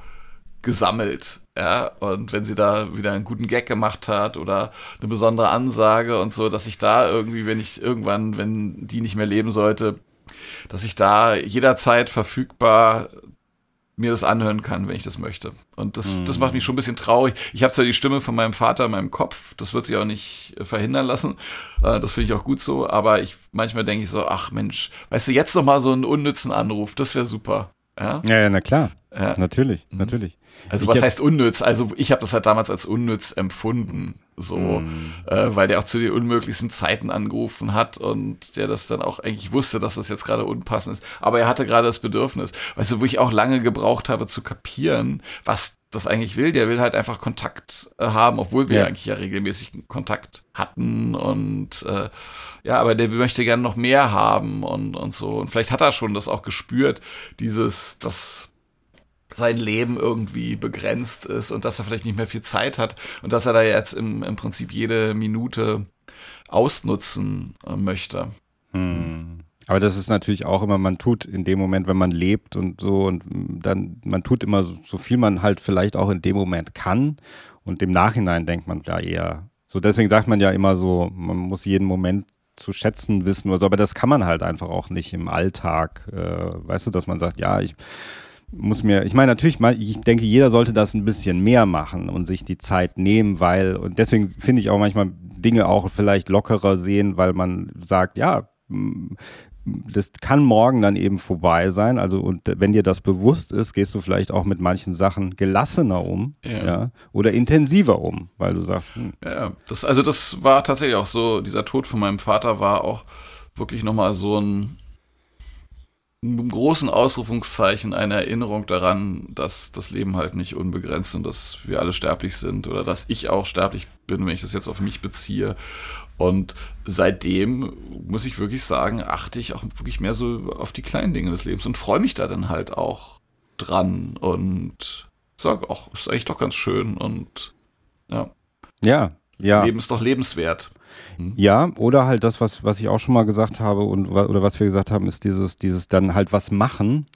gesammelt. Ja, und wenn sie da wieder einen guten Gag gemacht hat oder eine besondere Ansage und so, dass ich da irgendwie, wenn ich irgendwann, wenn die nicht mehr leben sollte, dass ich da jederzeit verfügbar mir das anhören kann, wenn ich das möchte. Und das, mhm. das macht mich schon ein bisschen traurig. Ich habe zwar die Stimme von meinem Vater in meinem Kopf, das wird sich auch nicht äh, verhindern lassen. Äh, das finde ich auch gut so, aber ich manchmal denke ich so, ach Mensch, weißt du, jetzt noch mal so einen unnützen Anruf, das wäre super. Ja? ja, ja, na klar. Ja. Natürlich, mhm. natürlich. Also ich was heißt unnütz? Also ich habe das halt damals als unnütz empfunden, so, mhm. äh, weil der auch zu den unmöglichsten Zeiten angerufen hat und der das dann auch eigentlich wusste, dass das jetzt gerade unpassend ist. Aber er hatte gerade das Bedürfnis, weißt du, wo ich auch lange gebraucht habe zu kapieren, was das eigentlich will. Der will halt einfach Kontakt äh, haben, obwohl wir ja. eigentlich ja regelmäßig Kontakt hatten und äh, ja, aber der möchte gerne noch mehr haben und und so. Und vielleicht hat er schon das auch gespürt, dieses, das sein Leben irgendwie begrenzt ist und dass er vielleicht nicht mehr viel Zeit hat und dass er da jetzt im, im Prinzip jede Minute ausnutzen äh, möchte. Hm. Aber das ist natürlich auch immer, man tut in dem Moment, wenn man lebt und so und dann, man tut immer so, so viel man halt vielleicht auch in dem Moment kann und im Nachhinein denkt man da eher so. Deswegen sagt man ja immer so, man muss jeden Moment zu schätzen wissen oder so, aber das kann man halt einfach auch nicht im Alltag, äh, weißt du, dass man sagt, ja, ich muss mir, ich meine natürlich, ich denke, jeder sollte das ein bisschen mehr machen und sich die Zeit nehmen, weil, und deswegen finde ich auch manchmal Dinge auch vielleicht lockerer sehen, weil man sagt, ja, das kann morgen dann eben vorbei sein. Also, und wenn dir das bewusst ist, gehst du vielleicht auch mit manchen Sachen gelassener um ja. ja oder intensiver um, weil du sagst, hm. Ja, das, also das war tatsächlich auch so, dieser Tod von meinem Vater war auch wirklich nochmal so ein einem großen Ausrufungszeichen eine Erinnerung daran, dass das Leben halt nicht unbegrenzt und dass wir alle sterblich sind oder dass ich auch sterblich bin, wenn ich das jetzt auf mich beziehe. Und seitdem muss ich wirklich sagen, achte ich auch wirklich mehr so auf die kleinen Dinge des Lebens und freue mich da dann halt auch dran und sag, ach, ist eigentlich doch ganz schön und ja. Ja, ja. Leben ist doch lebenswert. Mhm. Ja, oder halt das, was, was ich auch schon mal gesagt habe und oder was wir gesagt haben, ist dieses, dieses dann halt was machen.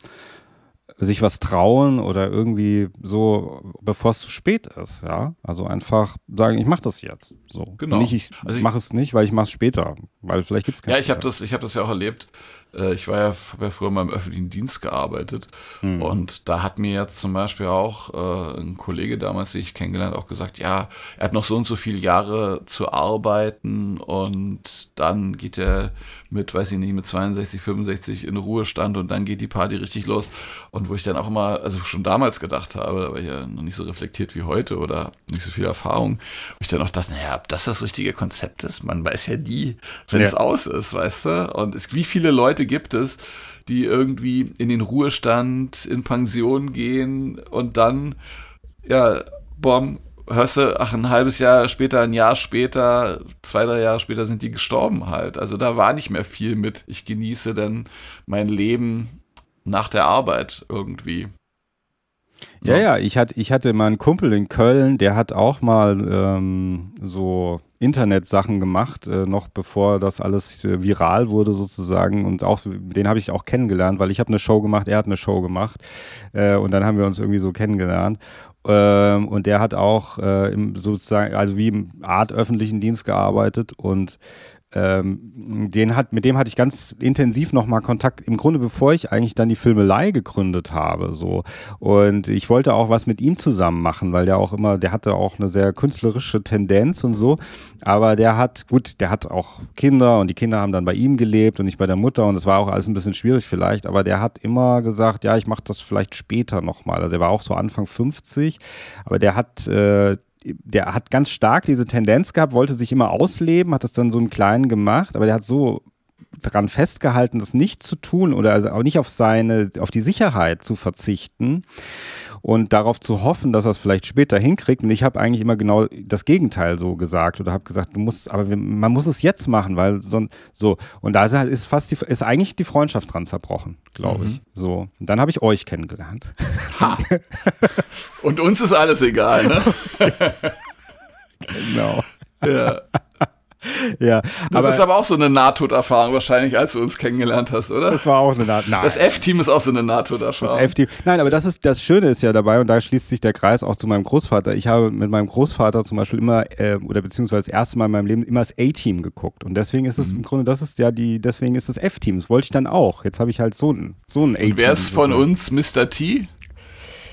sich was trauen oder irgendwie so, bevor es zu spät ist, ja. Also einfach sagen, ich mache das jetzt. So. Genau. Nicht, ich, Also ich- mache es nicht, weil ich mache es später, weil vielleicht gibt es Ja, ich habe das, ich habe das ja auch erlebt. Äh, Ich war ja, ja früher mal im öffentlichen Dienst gearbeitet und da hat mir jetzt zum Beispiel auch äh, ein Kollege damals, den ich kennengelernt, auch gesagt, ja, er hat noch so und so viele Jahre zu arbeiten und dann geht er mit, weiß ich nicht, mit 62, 65 in Ruhestand und dann geht die Party richtig los. Und wo ich dann auch immer, also schon damals gedacht habe, ich ja noch nicht so reflektiert wie heute oder nicht so viel Erfahrung, wo ich dann auch dachte, naja, ob das das richtige Konzept ist, man weiß ja nie, wenn es Ja. aus ist, weißt du? Und es, wie viele Leute gibt es, die irgendwie in den Ruhestand, in Pension gehen und dann, ja, bom, hörst du, ach, ein halbes Jahr später, ein Jahr später, zwei, drei Jahre später sind die gestorben halt. Also da war nicht mehr viel mit, ich genieße dann mein Leben nach der Arbeit irgendwie. Ja, ja, ich hatte, ich hatte mal einen Kumpel in Köln, der hat auch mal ähm, so Internetsachen gemacht, äh, noch bevor das alles äh, viral wurde sozusagen. Und auch den habe ich auch kennengelernt, weil ich habe eine Show gemacht, er hat eine Show gemacht. Äh, und dann haben wir uns irgendwie so kennengelernt. Ähm, und der hat auch äh, im, sozusagen, also wie im Art öffentlichen Dienst gearbeitet und ähm, den hat, mit dem hatte ich ganz intensiv nochmal Kontakt, im Grunde bevor ich eigentlich dann die Filmelei gegründet habe. So. Und ich wollte auch was mit ihm zusammen machen, weil der auch immer, der hatte auch eine sehr künstlerische Tendenz und so. Aber der hat, gut, der hat auch Kinder und die Kinder haben dann bei ihm gelebt und nicht bei der Mutter und es war auch alles ein bisschen schwierig vielleicht, aber der hat immer gesagt, ja, ich mache das vielleicht später nochmal. Also er war auch so Anfang 50, aber der hat äh, der hat ganz stark diese Tendenz gehabt, wollte sich immer ausleben, hat das dann so im Kleinen gemacht, aber der hat so dran festgehalten, das nicht zu tun oder also auch nicht auf seine, auf die Sicherheit zu verzichten und darauf zu hoffen, dass er es vielleicht später hinkriegt. Und ich habe eigentlich immer genau das Gegenteil so gesagt oder habe gesagt, du musst, aber man muss es jetzt machen, weil so, so. und da ist halt ist fast die, ist eigentlich die Freundschaft dran zerbrochen, glaube ich. So. Und dann habe ich euch kennengelernt. Ha! Und uns ist alles egal, ne? genau. Ja. Ja, Das aber ist aber auch so eine Nahtoderfahrung wahrscheinlich, als du uns kennengelernt hast, oder? das war auch eine. Nein. Das F-Team ist auch so eine Das Nahtoderfahrung. F-Team. Nein, aber das ist das Schöne ist ja dabei und da schließt sich der Kreis auch zu meinem Großvater. Ich habe mit meinem Großvater zum Beispiel immer äh, oder beziehungsweise das erste Mal in meinem Leben immer das A-Team geguckt und deswegen ist es Mhm. im Grunde das ist ja die deswegen ist das F-Team. Das wollte ich dann auch. Jetzt habe ich halt so ein so ein A-Team. Wer ist von uns Mr. T?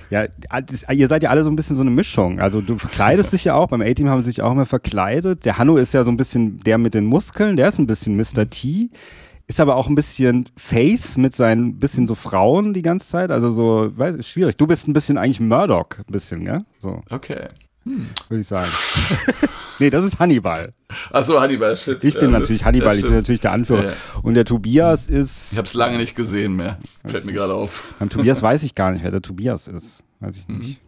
Ja, das, ihr seid ja alle so ein bisschen so eine Mischung. Also du verkleidest dich ja auch. Beim A-Team haben sie sich auch immer verkleidet. Der Hanno ist ja so ein bisschen der mit den Muskeln. Der ist ein bisschen Mr. T. Ist aber auch ein bisschen Face mit seinen bisschen so Frauen die ganze Zeit. Also so, weiß, schwierig. Du bist ein bisschen eigentlich Murdoch, ein bisschen, gell? So, Okay. Würde ich sagen. nee, das ist Hannibal. Achso, Hannibal, shit. Ich bin Ja, natürlich Hannibal, ich bin natürlich der Anführer. Ja, ja. Und der Tobias ist. Ich habe es lange nicht gesehen mehr. Fällt mir gerade auf. Beim Tobias weiß ich gar nicht, wer der Tobias ist. Weiß ich Mhm. nicht.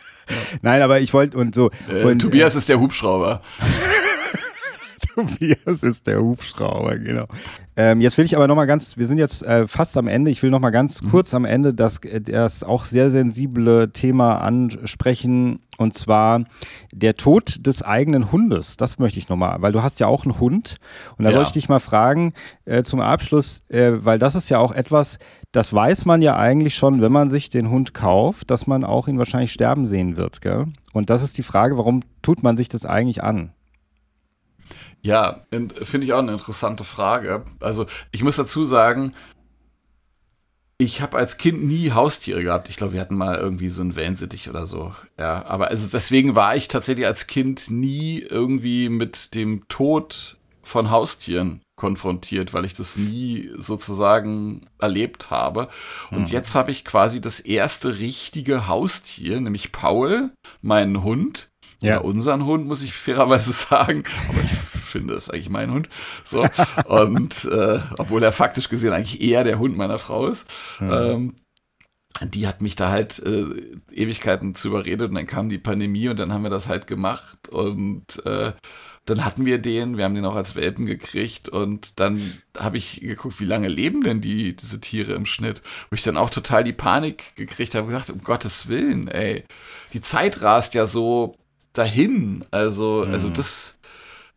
Nein, aber ich wollte und so. Äh, und, Tobias ist der Hubschrauber. Tobias ist der Hubschrauber, genau. Ähm, jetzt will ich aber noch mal ganz, wir sind jetzt äh, fast am Ende, ich will noch mal ganz kurz am Ende das, äh, das auch sehr sensible Thema ansprechen und zwar der Tod des eigenen Hundes. Das möchte ich noch mal, weil du hast ja auch einen Hund und da Ja. wollte ich dich mal fragen äh, zum Abschluss, äh, weil das ist ja auch etwas, das weiß man ja eigentlich schon, wenn man sich den Hund kauft, dass man auch ihn wahrscheinlich sterben sehen wird, gell? Und das ist die Frage, warum tut man sich das eigentlich an? Ja, in- finde ich auch eine interessante Frage. Also ich muss dazu sagen, ich habe als Kind nie Haustiere gehabt. Ich glaube, wir hatten mal irgendwie so einen Wellensittich oder so. Ja, aber also deswegen war ich tatsächlich als Kind nie irgendwie mit dem Tod von Haustieren konfrontiert, weil ich das nie sozusagen erlebt habe. Und jetzt habe ich quasi das erste richtige Haustier, nämlich Paul, meinen Hund. Ja. Ja, unseren Hund, muss ich fairerweise sagen. Aber ich finde, ist eigentlich mein Hund. So. Und äh, obwohl er faktisch gesehen eigentlich eher der Hund meiner Frau ist. Ähm, die hat mich da halt äh, Ewigkeiten zu überredet und dann kam die Pandemie und dann haben wir das halt gemacht und äh, dann hatten wir den, wir haben den auch als Welpen gekriegt und dann habe ich geguckt, wie lange leben denn die, diese Tiere im Schnitt, wo ich dann auch total die Panik gekriegt habe, gedacht, um Gottes Willen, ey, die Zeit rast ja so dahin, also, also das,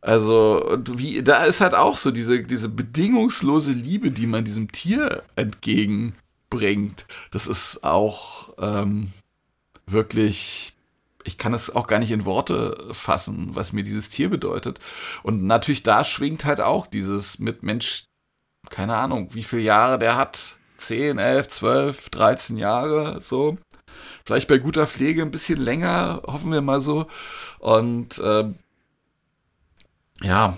also, und wie, da ist halt auch so diese, diese bedingungslose Liebe, die man diesem Tier entgegen bringt, das ist auch ähm, wirklich, ich kann es auch gar nicht in Worte fassen, was mir dieses Tier bedeutet. Und natürlich da schwingt halt auch dieses mit Mensch, keine Ahnung, wie viele Jahre der hat. 10, 11, 12, 13 Jahre, so. Vielleicht bei guter Pflege ein bisschen länger, hoffen wir mal so. Und äh, ja,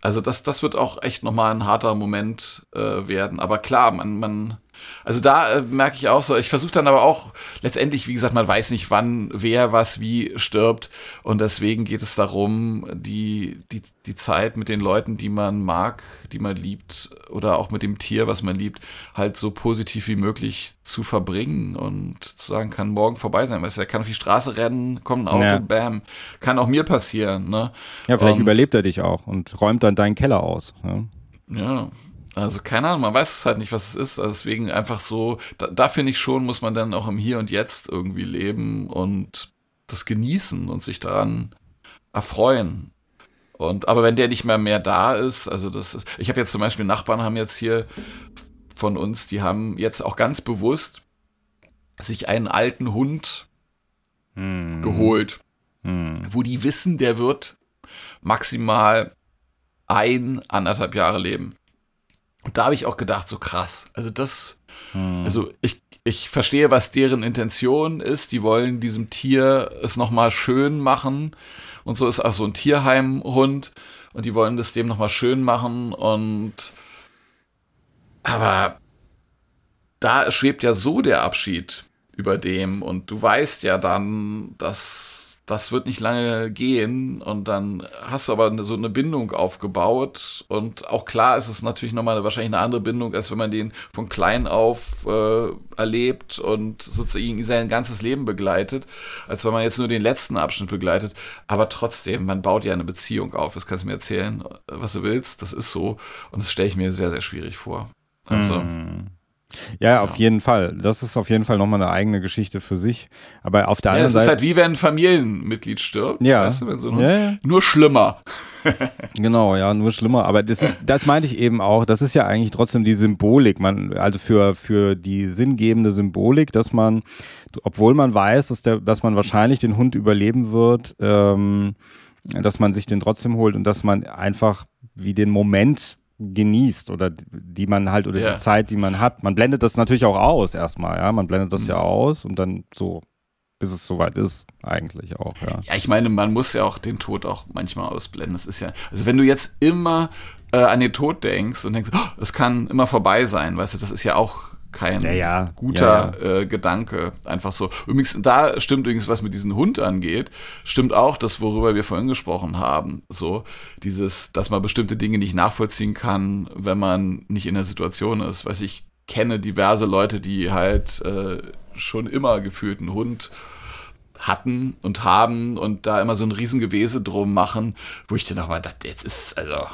also das, das wird auch echt nochmal ein harter Moment äh, werden. Aber klar, man, man, also da äh, merke ich auch so, ich versuche dann aber auch letztendlich, wie gesagt, man weiß nicht, wann wer was wie stirbt. Und deswegen geht es darum, die, die, die Zeit mit den Leuten, die man mag, die man liebt, oder auch mit dem Tier, was man liebt, halt so positiv wie möglich zu verbringen und zu sagen, kann morgen vorbei sein. Weißt du, er kann auf die Straße rennen, kommt ein Auto, ja. bam. Kann auch mir passieren. Ne? Ja, vielleicht und, überlebt er dich auch und räumt dann deinen Keller aus. Ja. ja. Also keine Ahnung, man weiß es halt nicht, was es ist. Also deswegen einfach so, da, da finde ich schon, muss man dann auch im Hier und Jetzt irgendwie leben und das genießen und sich daran erfreuen. Und aber wenn der nicht mehr mehr da ist, also das ist, ich habe jetzt zum Beispiel Nachbarn haben jetzt hier von uns, die haben jetzt auch ganz bewusst sich einen alten Hund hm. geholt, hm. wo die wissen, der wird maximal ein, anderthalb Jahre leben. Und da habe ich auch gedacht, so krass. Also das, hm. also ich, ich verstehe, was deren Intention ist. Die wollen diesem Tier es nochmal schön machen. Und so ist auch so ein Tierheimhund. Und die wollen das dem nochmal schön machen. Und aber da schwebt ja so der Abschied über dem. Und du weißt ja dann, dass das wird nicht lange gehen. Und dann hast du aber so eine Bindung aufgebaut. Und auch klar ist es natürlich nochmal wahrscheinlich eine andere Bindung, als wenn man den von klein auf äh, erlebt und sozusagen sein ganzes Leben begleitet, als wenn man jetzt nur den letzten Abschnitt begleitet, aber trotzdem, man baut ja eine Beziehung auf, das kannst du mir erzählen, was du willst, das ist so. Und das stelle ich mir sehr, sehr schwierig vor. Also, mm. Ja, auf jeden Fall. Das ist auf jeden Fall nochmal eine eigene Geschichte für sich. Aber auf der ja, anderen Seite. Es ist halt wie wenn ein Familienmitglied stirbt. Ja. Weißt du, wenn so ja, ja. Nur schlimmer. genau, ja, nur schlimmer. Aber das ist, das meinte ich eben auch. Das ist ja eigentlich trotzdem die Symbolik. Man, also für, für die sinngebende Symbolik, dass man, obwohl man weiß, dass der, dass man wahrscheinlich den Hund überleben wird, ähm, dass man sich den trotzdem holt und dass man einfach wie den Moment genießt oder die man halt oder ja. die Zeit, die man hat. Man blendet das natürlich auch aus erstmal, ja. Man blendet das mhm. ja aus und dann so, bis es soweit ist, eigentlich auch, ja. Ja, ich meine, man muss ja auch den Tod auch manchmal ausblenden. Das ist ja, also wenn du jetzt immer äh, an den Tod denkst und denkst, oh, es kann immer vorbei sein, weißt du, das ist ja auch kein ja, ja. guter ja, äh, Gedanke. Einfach so. Übrigens, da stimmt übrigens, was mit diesem Hund angeht, stimmt auch das, worüber wir vorhin gesprochen haben. So, dieses, dass man bestimmte Dinge nicht nachvollziehen kann, wenn man nicht in der Situation ist. Weiß ich kenne diverse Leute, die halt äh, schon immer gefühlt einen Hund hatten und haben und da immer so ein Riesengewese drum machen, wo ich dann nochmal dachte, jetzt ist, also,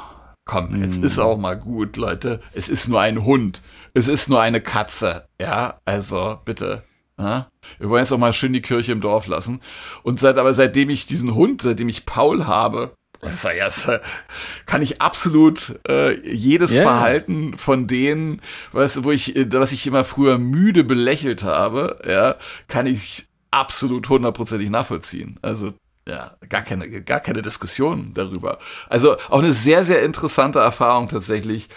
komm, jetzt mm. ist auch mal gut, Leute. Es ist nur ein Hund es ist nur eine Katze. Ja, also bitte. Ja? Wir wollen jetzt auch mal schön die Kirche im Dorf lassen. Und seit, aber seitdem ich diesen Hund, seitdem ich Paul habe, kann ich absolut äh, jedes yeah. Verhalten von denen, was, wo ich, äh, was ich immer früher müde belächelt habe, ja, kann ich absolut hundertprozentig nachvollziehen. Also ja, gar keine, gar keine Diskussion darüber. Also auch eine sehr, sehr interessante Erfahrung tatsächlich,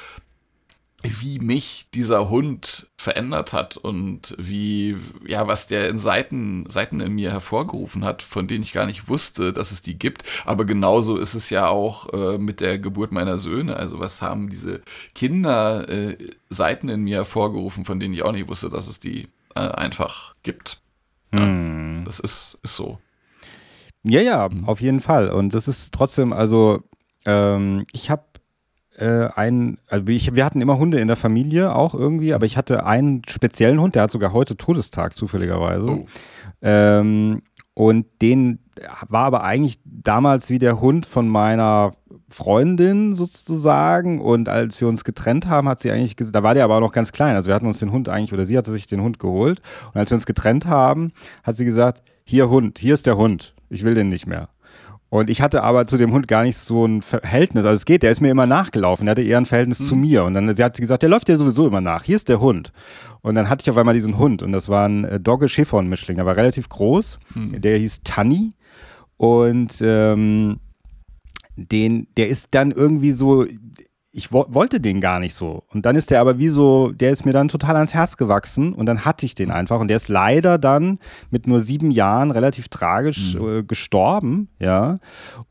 wie mich dieser Hund verändert hat und wie, ja, was der in Seiten, Seiten in mir hervorgerufen hat, von denen ich gar nicht wusste, dass es die gibt. Aber genauso ist es ja auch äh, mit der Geburt meiner Söhne. Also was haben diese Kinder äh, Seiten in mir hervorgerufen, von denen ich auch nicht wusste, dass es die äh, einfach gibt. Ja, hm. Das ist, ist so. Ja, ja, mhm. auf jeden Fall. Und das ist trotzdem, also ähm, ich habe äh, einen, also ich, wir hatten immer Hunde in der Familie auch irgendwie, aber ich hatte einen speziellen Hund, der hat sogar heute Todestag zufälligerweise. Oh. Ähm, und den war aber eigentlich damals wie der Hund von meiner Freundin sozusagen. Und als wir uns getrennt haben, hat sie eigentlich, da war der aber auch noch ganz klein. Also wir hatten uns den Hund eigentlich, oder sie hatte sich den Hund geholt. Und als wir uns getrennt haben, hat sie gesagt, hier Hund, hier ist der Hund. Ich will den nicht mehr. Und ich hatte aber zu dem Hund gar nicht so ein Verhältnis. Also es geht, der ist mir immer nachgelaufen. Der hatte eher ein Verhältnis mhm. zu mir. Und dann sie hat sie gesagt, der läuft ja sowieso immer nach. Hier ist der Hund. Und dann hatte ich auf einmal diesen Hund. Und das war ein äh, Dogge Schäferhund-Mischling. Der war relativ groß. Mhm. Der hieß Tanni. Und ähm, den, der ist dann irgendwie so, ich wo wollte den gar nicht so. Und dann ist der aber wie so, der ist mir dann total ans Herz gewachsen und dann hatte ich den einfach. Und der ist leider dann mit nur sieben Jahren relativ tragisch mhm. äh, gestorben, ja.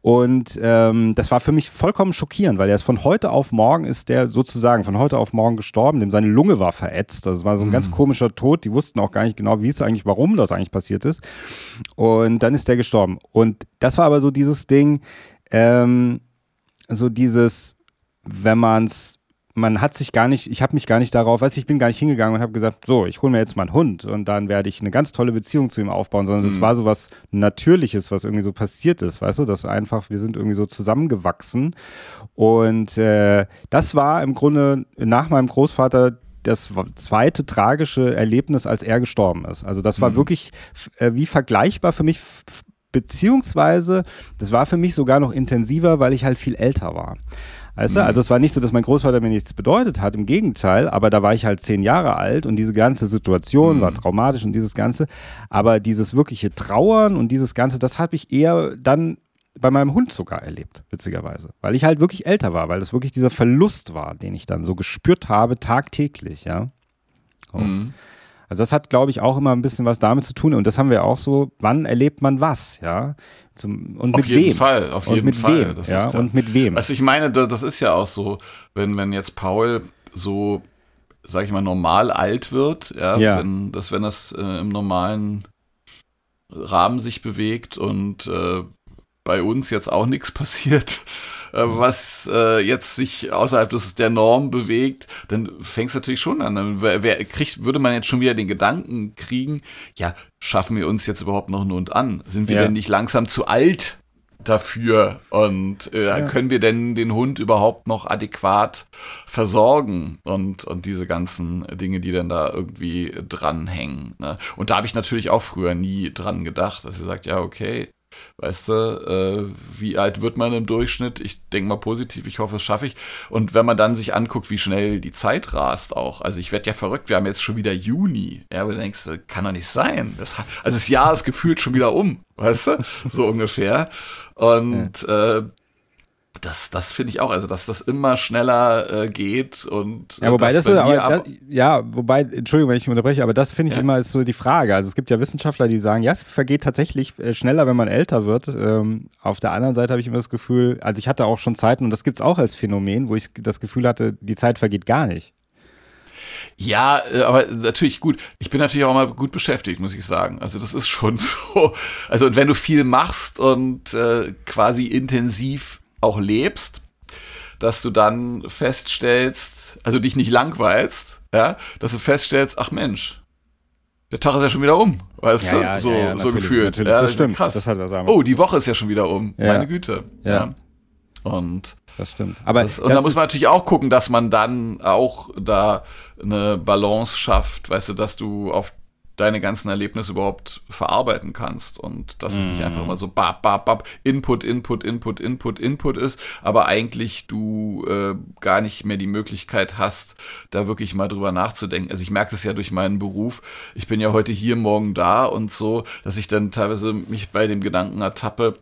Und ähm, das war für mich vollkommen schockierend, weil er ist von heute auf morgen ist der sozusagen von heute auf morgen gestorben, dem seine Lunge war verätzt. Das war so ein mhm. ganz komischer Tod. Die wussten auch gar nicht genau, wie es eigentlich, warum das eigentlich passiert ist. Und dann ist der gestorben. Und das war aber so dieses Ding, ähm, so dieses, wenn man es man hat sich gar nicht, ich habe mich gar nicht darauf, weiß ich bin gar nicht hingegangen und habe gesagt, so, ich hole mir jetzt mal einen Hund und dann werde ich eine ganz tolle Beziehung zu ihm aufbauen, sondern es mhm. war so was Natürliches, was irgendwie so passiert ist, weißt du, dass einfach, wir sind irgendwie so zusammengewachsen und äh, das war im Grunde nach meinem Großvater das zweite tragische Erlebnis, als er gestorben ist. Also das war mhm. wirklich äh, wie vergleichbar für mich, beziehungsweise das war für mich sogar noch intensiver, weil ich halt viel älter war. Weißt du? Mhm. Also es war nicht so, dass mein Großvater mir nichts bedeutet hat, im Gegenteil, aber da war ich halt zehn Jahre alt und diese ganze Situation mhm. war traumatisch und dieses Ganze. Aber dieses wirkliche Trauern und dieses Ganze, das habe ich eher dann bei meinem Hund sogar erlebt, witzigerweise. Weil ich halt wirklich älter war, weil das wirklich dieser Verlust war, den ich dann so gespürt habe, tagtäglich, ja. So. Mhm. Also das hat, glaube ich, auch immer ein bisschen was damit zu tun. Und das haben wir auch so, wann erlebt man was, ja? Zum, und auf mit jeden wem? Fall, auf jeden Fall. Wem, ja? Und mit wem? Also ich meine, das ist ja auch so, wenn, wenn jetzt Paul so, sag ich mal, normal alt wird, ja, ja. Wenn, das, wenn das äh, im normalen Rahmen sich bewegt und äh, bei uns jetzt auch nichts passiert, was äh, jetzt sich außerhalb des, der Norm bewegt, dann fängst du natürlich schon an. Dann wer, wer kriegt, würde man jetzt schon wieder den Gedanken kriegen, ja, schaffen wir uns jetzt überhaupt noch einen Hund an? Sind wir ja. denn nicht langsam zu alt dafür und äh, ja. können wir denn den Hund überhaupt noch adäquat versorgen und, und diese ganzen Dinge, die dann da irgendwie dranhängen. Ne? Und da habe ich natürlich auch früher nie dran gedacht, dass ihr sagt, ja, okay, Weißt du, äh, wie alt wird man im Durchschnitt? Ich denke mal positiv, ich hoffe, es schaffe ich. Und wenn man dann sich anguckt, wie schnell die Zeit rast auch. Also ich werde ja verrückt, wir haben jetzt schon wieder Juni. Ja, aber du denkst, kann doch nicht sein. Das, also das Jahr ist gefühlt schon wieder um, weißt du? So ungefähr. Und ja. äh, das, das finde ich auch, also dass das immer schneller äh, geht und ja, äh, wobei das, das aber, das, ja, wobei, Entschuldigung, wenn ich unterbreche, aber das finde ich ja. immer ist so die Frage. Also es gibt ja Wissenschaftler, die sagen, ja, es vergeht tatsächlich äh, schneller, wenn man älter wird. Ähm, auf der anderen Seite habe ich immer das Gefühl, also ich hatte auch schon Zeiten und das gibt es auch als Phänomen, wo ich das Gefühl hatte, die Zeit vergeht gar nicht. Ja, äh, aber natürlich gut. Ich bin natürlich auch mal gut beschäftigt, muss ich sagen. Also das ist schon so. Also und wenn du viel machst und äh, quasi intensiv auch lebst, dass du dann feststellst, also dich nicht langweilst, ja, dass du feststellst, ach Mensch, der Tag ist ja schon wieder um, weißt ja, du? Ja, so, ja, so gefühlt. Ja, das stimmt. Krass. Das hat oh, die Woche ist ja schon wieder um. Meine Güte. Ja. Und das stimmt. Aber das, und da muss man natürlich auch gucken, dass man dann auch da eine Balance schafft, weißt du, dass du auf deine ganzen Erlebnisse überhaupt verarbeiten kannst und dass es nicht einfach mhm. immer so bap, bap, bap, Input, Input, Input, Input, Input ist, aber eigentlich du äh, gar nicht mehr die Möglichkeit hast, da wirklich mal drüber nachzudenken. Also ich merke das ja durch meinen Beruf. Ich bin ja heute hier, morgen da und so, dass ich dann teilweise mich bei dem Gedanken ertappe,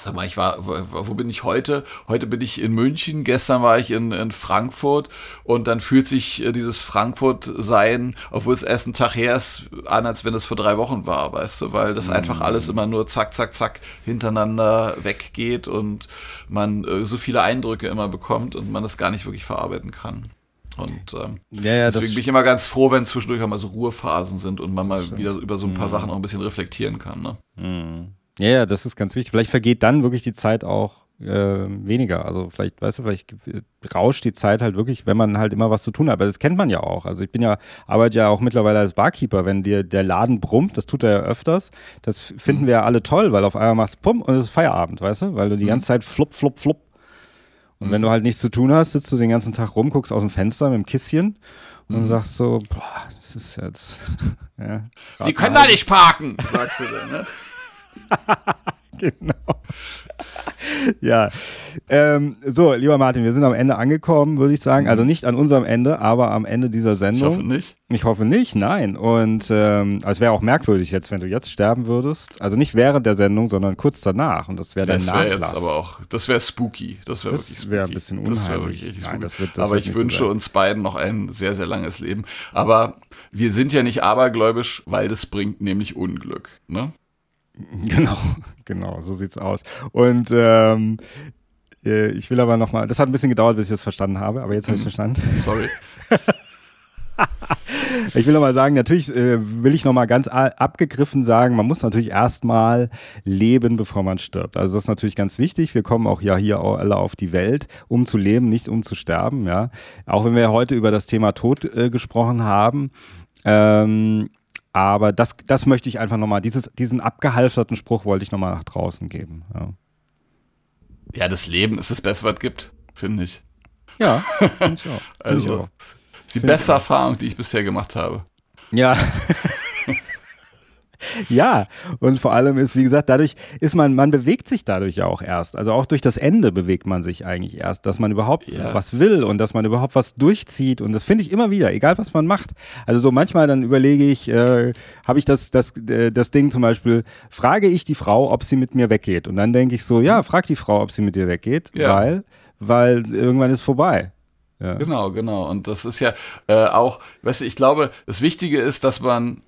Sag mal, ich war, wo, bin ich heute? Heute bin ich in München, gestern war ich in, in Frankfurt und dann fühlt sich äh, dieses Frankfurt-Sein, obwohl es erst ein Tag her ist, an, als wenn es vor drei Wochen war, weißt du, weil das mhm. einfach alles immer nur zack, zack, zack hintereinander weggeht und man äh, so viele Eindrücke immer bekommt und man das gar nicht wirklich verarbeiten kann. Und ähm, ja, ja, deswegen bin ich immer ganz froh, wenn zwischendurch auch mal so Ruhephasen sind und man mal wieder über so ein paar mhm. Sachen auch ein bisschen reflektieren kann. Ne? Mhm. Ja, ja, das ist ganz wichtig. Vielleicht vergeht dann wirklich die Zeit auch äh, weniger. Also vielleicht, weißt du, vielleicht rauscht die Zeit halt wirklich, wenn man halt immer was zu tun hat. Aber das kennt man ja auch. Also ich bin ja, arbeite ja auch mittlerweile als Barkeeper, wenn dir der Laden brummt, das tut er ja öfters. Das finden mhm. wir ja alle toll, weil auf einmal machst du Pum und es ist Feierabend, weißt du? Weil du die mhm. ganze Zeit flupp, flupp, flupp. Und mhm. wenn du halt nichts zu tun hast, sitzt du den ganzen Tag rum, guckst aus dem Fenster mit dem Kisschen und mhm. sagst so, boah, das ist jetzt. ja, Sie können da nicht parken, sagst du dann, ne? genau. ja. Ähm, so, lieber Martin, wir sind am Ende angekommen, würde ich sagen. Also nicht an unserem Ende, aber am Ende dieser Sendung. Ich hoffe nicht. Ich hoffe nicht, nein. Und ähm, also es wäre auch merkwürdig jetzt, wenn du jetzt sterben würdest. Also nicht während der Sendung, sondern kurz danach. Und das wäre dein Das wäre Nachlass. jetzt aber auch, das wäre spooky. Das wäre wirklich das spooky. wäre ein bisschen Das wäre unheimlich. wirklich richtig Nein, spooky. das wird- das aber ich so wünsche sein. uns beiden noch ein sehr, sehr langes Leben. Aber wir sind ja nicht abergläubisch, weil das bringt nämlich Unglück. Ne? Genau, genau, so sieht's aus. Und ähm, äh, ich will aber nochmal, das hat ein bisschen gedauert, bis ich das verstanden habe, aber jetzt habe ich Mhm. verstanden. Sorry. Ich will nochmal sagen, natürlich äh, will ich nochmal ganz abgegriffen sagen, man muss natürlich erstmal leben, bevor man stirbt. Also das ist natürlich ganz wichtig. Wir kommen auch ja hier alle auf die Welt, um zu leben, nicht um zu sterben. Ja, Auch wenn wir heute über das Thema Tod äh, gesprochen haben. Ähm, aber das, das möchte ich einfach nochmal, dieses, diesen abgehalfterten Spruch wollte ich nochmal nach draußen geben. Ja, Ja, das Leben ist das Beste, was es gibt, finde ich. ja finde ich auch. Find ich Also, auch. ist die Find beste. Erfahrung, die ich bisher gemacht habe. Ja. ja, und vor allem ist, wie gesagt, dadurch ist man, man bewegt sich dadurch ja auch erst. Also auch durch das Ende bewegt man sich eigentlich erst, dass man überhaupt Ja. was will und dass man überhaupt was durchzieht. Und das finde ich immer wieder, egal was man macht. Also so manchmal dann überlege ich, äh, habe ich das, das, äh, das Ding zum Beispiel, frage ich die Frau, ob sie mit mir weggeht. Und dann denke ich so, ja, frag die Frau, ob sie mit dir weggeht, Ja. weil, weil irgendwann ist vorbei. Ja. Genau, genau. Und das ist ja äh, auch, weißt du, ich glaube, das Wichtige ist, dass man,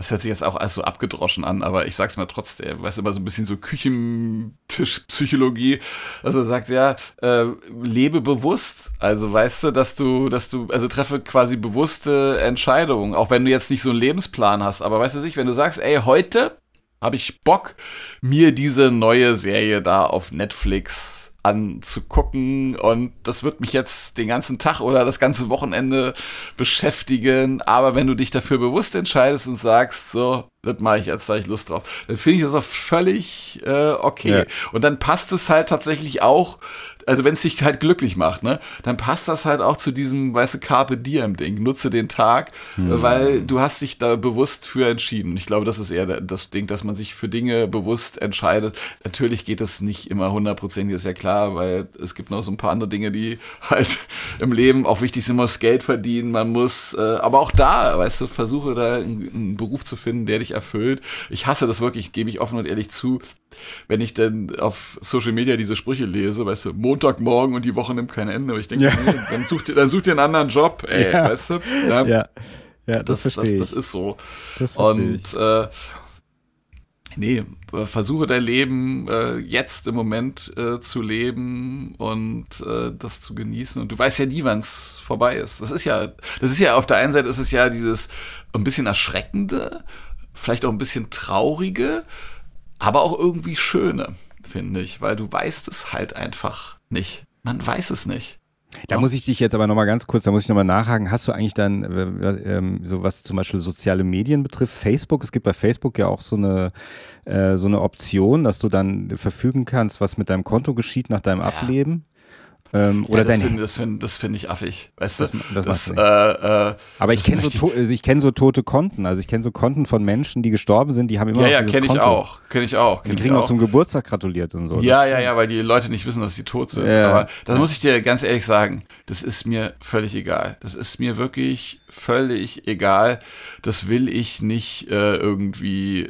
das hört sich jetzt auch alles so abgedroschen an, aber ich sag's mal trotzdem, weißt du, immer so ein bisschen so Küchentischpsychologie, also sagt ja, äh, lebe bewusst. Also weißt du, dass du, dass du, also treffe quasi bewusste Entscheidungen, auch wenn du jetzt nicht so einen Lebensplan hast, aber weißt du nicht, wenn du sagst, ey, heute habe ich Bock, mir diese neue Serie da auf Netflix anzugucken und das wird mich jetzt den ganzen Tag oder das ganze Wochenende beschäftigen. Aber wenn du dich dafür bewusst entscheidest und sagst, so, das mache ich jetzt, da ich Lust drauf, dann finde ich das auch völlig äh, okay. Ja. Und dann passt es halt tatsächlich auch, also wenn es dich halt glücklich macht, ne, dann passt das halt auch zu diesem, weißt du, Carpe Diem Ding. Nutze den Tag, weil du hast dich da bewusst für entschieden. Ich glaube, das ist eher das Ding, dass man sich für Dinge bewusst entscheidet. Natürlich geht das nicht immer hundertprozentig, ist ja klar, weil es gibt noch so ein paar andere Dinge, die halt im Leben auch wichtig sind. Man muss Geld verdienen, man muss, äh, aber auch da, weißt du, versuche da einen, einen Beruf zu finden, der dich erfüllt. Ich hasse das wirklich, gebe ich offen und ehrlich zu, wenn ich dann auf Social Media diese Sprüche lese, weißt du, Montagmorgen und die Woche nimmt kein Ende. Aber ich denke, Ja. nee, dann such dir, dann such dir einen anderen Job, ey, Ja. weißt du? Ja, Ja, ja das, das, das, das ist so. Und äh, nee, versuche dein Leben äh, jetzt im Moment äh, zu leben und äh, das zu genießen. Und du weißt ja nie, wann es vorbei ist. Das ist ja, das ist ja auf der einen Seite ist es ja dieses ein bisschen erschreckende, vielleicht auch ein bisschen traurige, aber auch irgendwie schöne, finde ich, weil du weißt es halt einfach nicht. Man weiß es nicht. Da Ja. muss ich dich jetzt aber nochmal ganz kurz, da muss ich nochmal nachhaken. Hast du eigentlich dann, äh, ähm, so was zum Beispiel soziale Medien betrifft, Facebook, es gibt bei Facebook ja auch so eine, äh, so eine Option, dass du dann verfügen kannst, was mit deinem Konto geschieht nach deinem Ableben. Ähm, oder ja, das dein finde das find, das find ich affig, weißt Das- du? das das, machst äh, äh, Aber ich das kenne so, also kenn so tote Konten. Also ich kenne so Konten von Menschen, die gestorben sind, die haben immer Ja, noch ja, dieses kenne ich Konto. auch. Kenne ich auch. Die Kenn ich kriegen auch zum Geburtstag gratuliert und so. Ja, Das- ja, ja, weil die Leute nicht wissen, dass sie tot sind. Ja. Aber das Ja. muss ich dir ganz ehrlich sagen, das ist mir völlig egal. Das ist mir wirklich völlig egal. Das will ich nicht äh, irgendwie.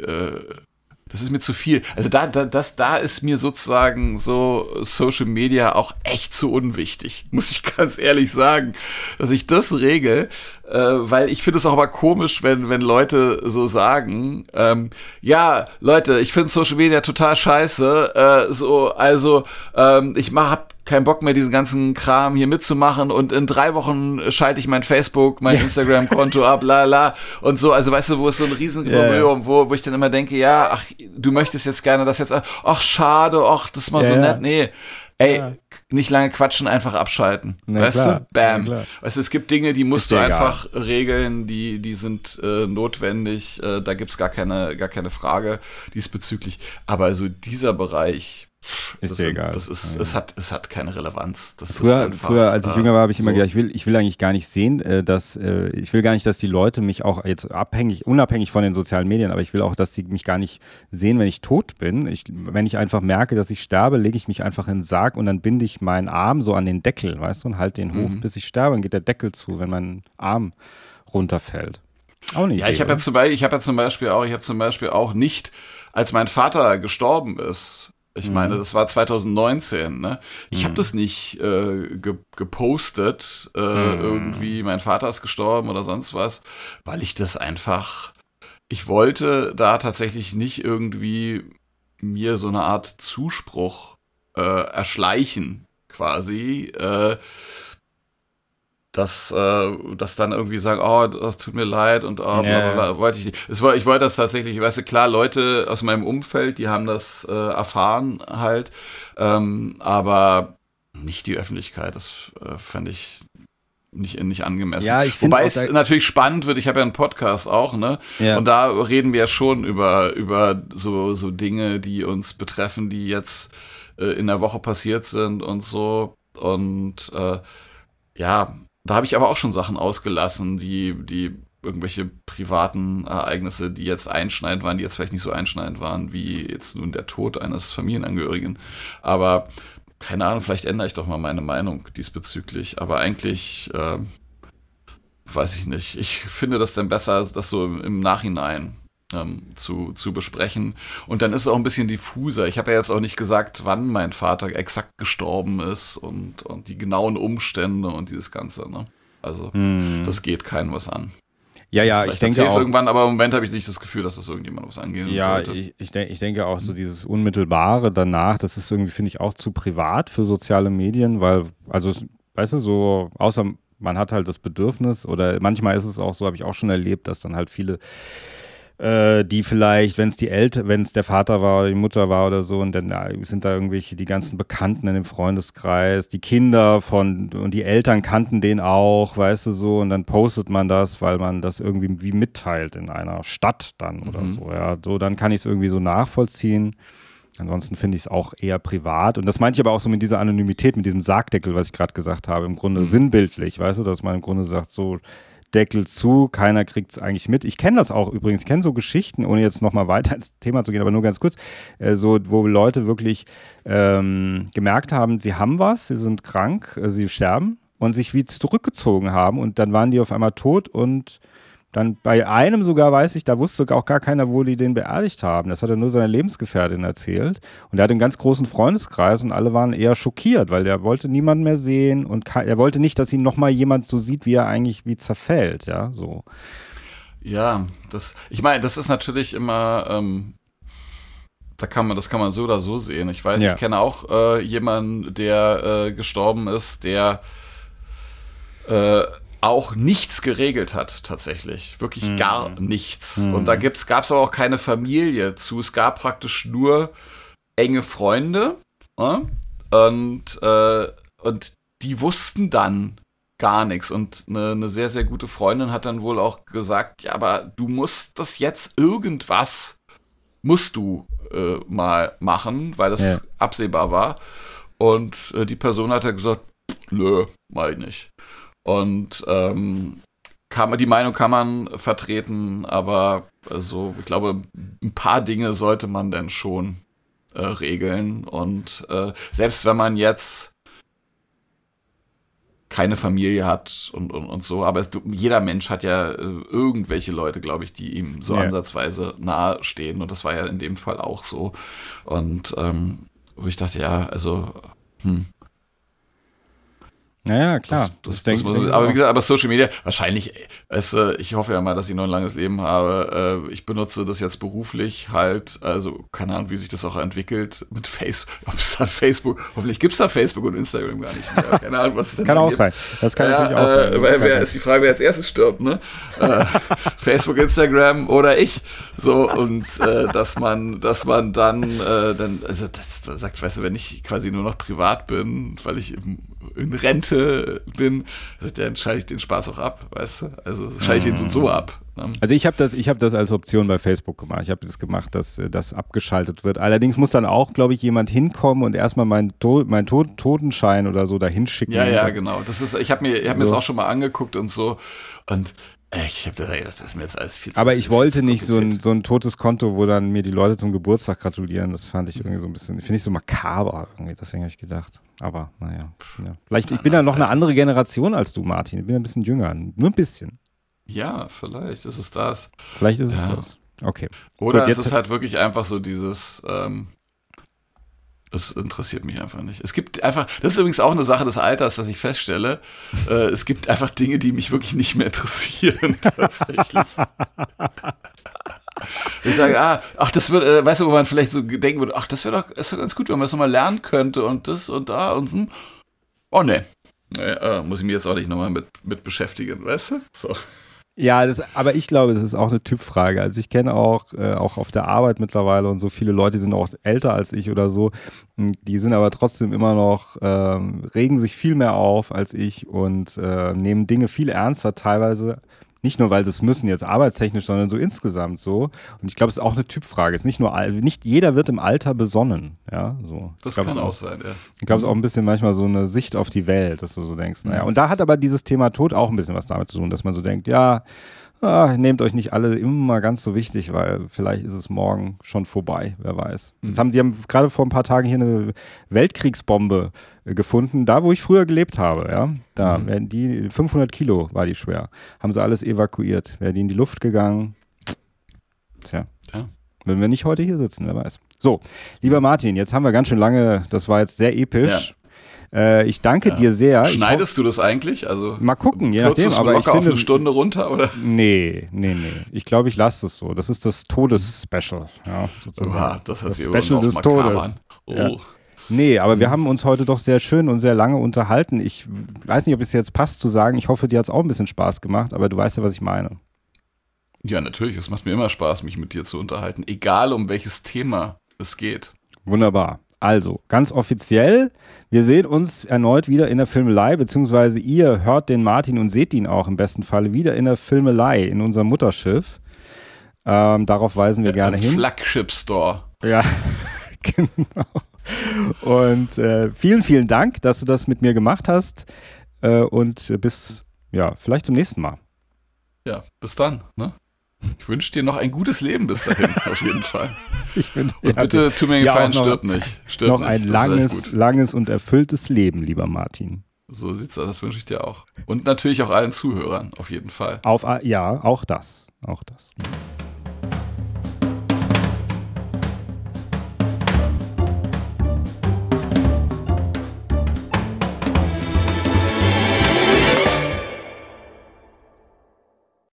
Das ist mir zu viel. Also da, da, das, da ist mir sozusagen so Social Media auch echt zu unwichtig, muss ich ganz ehrlich sagen, dass ich das regel, weil ich finde es auch aber komisch, wenn, wenn Leute so sagen, ähm, ja, Leute, ich finde Social Media total scheiße, äh, so, also ähm, ich mach, hab keinen Bock mehr, diesen ganzen Kram hier mitzumachen und in drei Wochen schalte ich mein Facebook, mein Instagram-Konto ab, la la und so, also weißt du, wo es so ein riesen Ja, ja. wo, wo ich dann immer denke, ja, ach, du möchtest jetzt gerne das jetzt, ach, schade, ach, das ist mal Ja, so ja. nett, nee. Ey, Ja. Nicht lange quatschen, einfach abschalten. Na weißt klar, du? Bam. Weißt du, es gibt Dinge, die musst Ist du dir egal. einfach regeln, die, die sind äh, notwendig. Äh, da gibt's gar keine, gar keine Frage diesbezüglich. Aber also dieser Bereich, ist dir egal. Das ist, ja. es, hat, es hat keine Relevanz. Das früher, einfach, früher, als ich jünger war, habe ich so. immer gedacht, ich will, ich will eigentlich gar nicht sehen, äh, dass, äh, ich will gar nicht, dass die Leute mich auch jetzt abhängig, unabhängig von den sozialen Medien, aber ich will auch, dass sie mich gar nicht sehen, wenn ich tot bin. Ich, wenn ich einfach merke, dass ich sterbe, lege ich mich einfach in den Sarg und dann binde ich meinen Arm so an den Deckel, weißt du, und halte den hoch, mhm. bis ich sterbe. Dann geht der Deckel zu, wenn mein Arm runterfällt. Auch nicht. Ja, ich habe ja zum Beispiel, ich habe ja zum Beispiel auch, ich habe zum Beispiel auch nicht, als mein Vater gestorben ist, ich mhm. meine, das war 2019. Ne? Ich mhm. habe das nicht äh, ge gepostet, äh, mhm. irgendwie, mein Vater ist gestorben oder sonst was, weil ich das einfach, ich wollte da tatsächlich nicht irgendwie mir so eine Art Zuspruch äh, erschleichen, quasi. Äh, dass, äh, dass dann irgendwie sagen, oh, das tut mir leid und oh, bla, bla, wollte ich nicht. Es war, ich wollte das tatsächlich, weißt du, klar, Leute aus meinem Umfeld, die haben das äh, erfahren halt, ähm, aber nicht die Öffentlichkeit, das äh, fand ich nicht, nicht angemessen. Ja, ich Wobei es natürlich spannend wird, ich habe ja einen Podcast auch, ne? Ja. Und da reden wir schon über, über so, so Dinge, die uns betreffen, die jetzt äh, in der Woche passiert sind und so. Und äh, ja, da habe ich aber auch schon Sachen ausgelassen, die, die irgendwelche privaten Ereignisse, die jetzt einschneidend waren, die jetzt vielleicht nicht so einschneidend waren, wie jetzt nun der Tod eines Familienangehörigen. Aber keine Ahnung, vielleicht ändere ich doch mal meine Meinung diesbezüglich. Aber eigentlich äh, weiß ich nicht. Ich finde das dann besser, das so im, im Nachhinein ähm, zu, zu besprechen. Und dann ist es auch ein bisschen diffuser. Ich habe ja jetzt auch nicht gesagt, wann mein Vater exakt gestorben ist und, und die genauen Umstände und dieses Ganze. Ne? Also hm. das geht keinem was an. Ja, ja, Vielleicht ich denke auch. irgendwann, aber im Moment habe ich nicht das Gefühl, dass das irgendjemand was angehen ja, sollte. Ja, ich, ich, denk, ich denke auch so dieses Unmittelbare danach, das ist irgendwie, finde ich, auch zu privat für soziale Medien, weil, also, weißt du, so, außer man hat halt das Bedürfnis oder manchmal ist es auch so, habe ich auch schon erlebt, dass dann halt viele äh, die vielleicht, wenn es die Eltern, wenn es der Vater war oder die Mutter war oder so, und dann ja, sind da irgendwelche, die ganzen Bekannten in dem Freundeskreis, die Kinder von und die Eltern kannten den auch, weißt du so, und dann postet man das, weil man das irgendwie wie mitteilt in einer Stadt dann oder mhm. so, ja. So, dann kann ich es irgendwie so nachvollziehen. Ansonsten finde ich es auch eher privat. Und das meinte ich aber auch so mit dieser Anonymität, mit diesem Sargdeckel, was ich gerade gesagt habe. Im Grunde mhm. sinnbildlich, weißt du, dass man im Grunde sagt, so, Deckel zu, keiner kriegt es eigentlich mit. Ich kenne das auch übrigens, ich kenne so Geschichten, ohne jetzt nochmal weiter ins Thema zu gehen, aber nur ganz kurz, äh, so, wo Leute wirklich ähm, gemerkt haben, sie haben was, sie sind krank, äh, sie sterben und sich wie zurückgezogen haben und dann waren die auf einmal tot und dann bei einem sogar weiß ich, da wusste auch gar keiner, wo die den beerdigt haben. Das hat er nur seiner Lebensgefährtin erzählt. Und er hat einen ganz großen Freundeskreis und alle waren eher schockiert, weil er wollte niemanden mehr sehen und er wollte nicht, dass ihn nochmal jemand so sieht, wie er eigentlich wie zerfällt, ja, so. Ja, das, ich meine, das ist natürlich immer, ähm, da kann man, das kann man so oder so sehen. Ich weiß, ja. ich kenne auch äh, jemanden, der äh, gestorben ist, der äh, auch nichts geregelt hat, tatsächlich. Wirklich mhm. gar nichts. Mhm. Und da gab es aber auch keine Familie zu. Es gab praktisch nur enge Freunde. Äh? Und, äh, und die wussten dann gar nichts. Und eine, eine sehr, sehr gute Freundin hat dann wohl auch gesagt, ja, aber du musst das jetzt irgendwas, musst du äh, mal machen, weil das ja. absehbar war. Und äh, die Person hat ja gesagt, nö, mal nicht. Und ähm, kann, die Meinung kann man vertreten, aber also, ich glaube, ein paar Dinge sollte man denn schon äh, regeln. Und äh, selbst wenn man jetzt keine Familie hat und, und, und so, aber es, jeder Mensch hat ja äh, irgendwelche Leute, glaube ich, die ihm so ja. ansatzweise nahe stehen. Und das war ja in dem Fall auch so. Und ähm, wo ich dachte, ja, also, hm, naja, klar. Das, das, man, aber wie gesagt, aber Social Media, wahrscheinlich, du, ich hoffe ja mal, dass ich noch ein langes Leben habe. Äh, ich benutze das jetzt beruflich halt, also keine Ahnung, wie sich das auch entwickelt mit Facebook. Ob es da Facebook, hoffentlich gibt es da Facebook und Instagram gar nicht mehr. Keine Ahnung, was es denn Kann auch gibt. sein. Das kann ja, natürlich auch sein. Äh, wer, wer ist die Frage, wer als erstes stirbt, ne? äh, Facebook, Instagram oder ich. So, und äh, dass man, dass man dann, äh, dann, also das sagt, weißt du, wenn ich quasi nur noch privat bin, weil ich im in Rente bin, dann schalte ich den Spaß auch ab, weißt du? Also schalte ich den so, so ab. Ne? Also ich habe das, ich habe das als Option bei Facebook gemacht. Ich habe das gemacht, dass äh, das abgeschaltet wird. Allerdings muss dann auch, glaube ich, jemand hinkommen und erstmal meinen to mein to Totenschein oder so dahin schicken. Ja, ja, genau. Das ist, ich habe mir, ich habe so. mir das auch schon mal angeguckt und so. Und ich habe das, das ist mir jetzt alles viel zu Aber ich wollte nicht so ein, so ein totes Konto, wo dann mir die Leute zum Geburtstag gratulieren. Das fand ich irgendwie so ein bisschen, finde ich so makaber irgendwie. Deswegen habe ich gedacht. Aber naja. Ja. Vielleicht, ich bin ja noch eine andere Generation als du, Martin. Ich bin ein bisschen jünger. Nur ein bisschen. Ja, vielleicht ist es das. Vielleicht ist ja. es das. Okay. Oder Gut, es ist halt wirklich einfach so dieses, ähm, das interessiert mich einfach nicht. Es gibt einfach, das ist übrigens auch eine Sache des Alters, dass ich feststelle, äh, es gibt einfach Dinge, die mich wirklich nicht mehr interessieren, tatsächlich. ich sage, ah, ach, das wird, äh, weißt du, wo man vielleicht so denken würde, ach, das wäre doch, doch ganz gut, wenn man das nochmal lernen könnte und das und da und hm. Oh, ne. Äh, muss ich mich jetzt auch nicht nochmal mit, mit beschäftigen, weißt du? So. Ja, das, aber ich glaube, es ist auch eine Typfrage. Also ich kenne auch, äh, auch auf der Arbeit mittlerweile und so viele Leute, die sind auch älter als ich oder so. Die sind aber trotzdem immer noch, ähm, regen sich viel mehr auf als ich und äh, nehmen Dinge viel ernster teilweise nicht nur, weil sie es müssen jetzt arbeitstechnisch, sondern so insgesamt so. Und ich glaube, es ist auch eine Typfrage. Es ist nicht nur, nicht jeder wird im Alter besonnen. Ja, so. Das kann auch, auch sein, ja. Ich glaube, es ist auch ein bisschen manchmal so eine Sicht auf die Welt, dass du so denkst. Naja, und da hat aber dieses Thema Tod auch ein bisschen was damit zu tun, dass man so denkt, ja, ah, nehmt euch nicht alle immer ganz so wichtig, weil vielleicht ist es morgen schon vorbei, wer weiß. Mhm. Jetzt haben, die haben gerade vor ein paar Tagen hier eine Weltkriegsbombe äh, gefunden, da wo ich früher gelebt habe, ja. Da mhm. werden die, 500 Kilo war die schwer, haben sie alles evakuiert, wäre die in die Luft gegangen. Tja. Ja. Wenn wir nicht heute hier sitzen, wer weiß. So, lieber Martin, jetzt haben wir ganz schön lange, das war jetzt sehr episch. Ja. Äh, ich danke ja. dir sehr. Schneidest du das eigentlich? Also mal gucken, je nachdem. aber ich finde, auf eine Stunde runter oder? Nee, nee, nee. Ich glaube, ich lasse es so. Das ist das Todesspecial. Ja, Oha, das hat das Special des Todes. Oh. Ja. Nee, aber wir mhm. haben uns heute doch sehr schön und sehr lange unterhalten. Ich weiß nicht, ob es jetzt passt zu sagen. Ich hoffe, dir hat es auch ein bisschen Spaß gemacht, aber du weißt ja, was ich meine. Ja, natürlich. Es macht mir immer Spaß, mich mit dir zu unterhalten, egal um welches Thema es geht. Wunderbar. Also, ganz offiziell, wir sehen uns erneut wieder in der Filmelei, beziehungsweise ihr hört den Martin und seht ihn auch im besten Falle wieder in der Filmelei, in unserem Mutterschiff. Ähm, darauf weisen wir ja, gerne hin. Flagship Store. Ja, genau. Und äh, vielen, vielen Dank, dass du das mit mir gemacht hast. Äh, und bis, ja, vielleicht zum nächsten Mal. Ja, bis dann. Ne? Ich wünsche dir noch ein gutes Leben bis dahin, auf jeden Fall. Ich bin, und bitte, tu mir gefallen, ja, stirb nicht. Stirb noch nicht. ein langes, langes und erfülltes Leben, lieber Martin. So sieht's aus, das wünsche ich dir auch. Und natürlich auch allen Zuhörern, auf jeden Fall. Auf, ja, auch das. Auch das.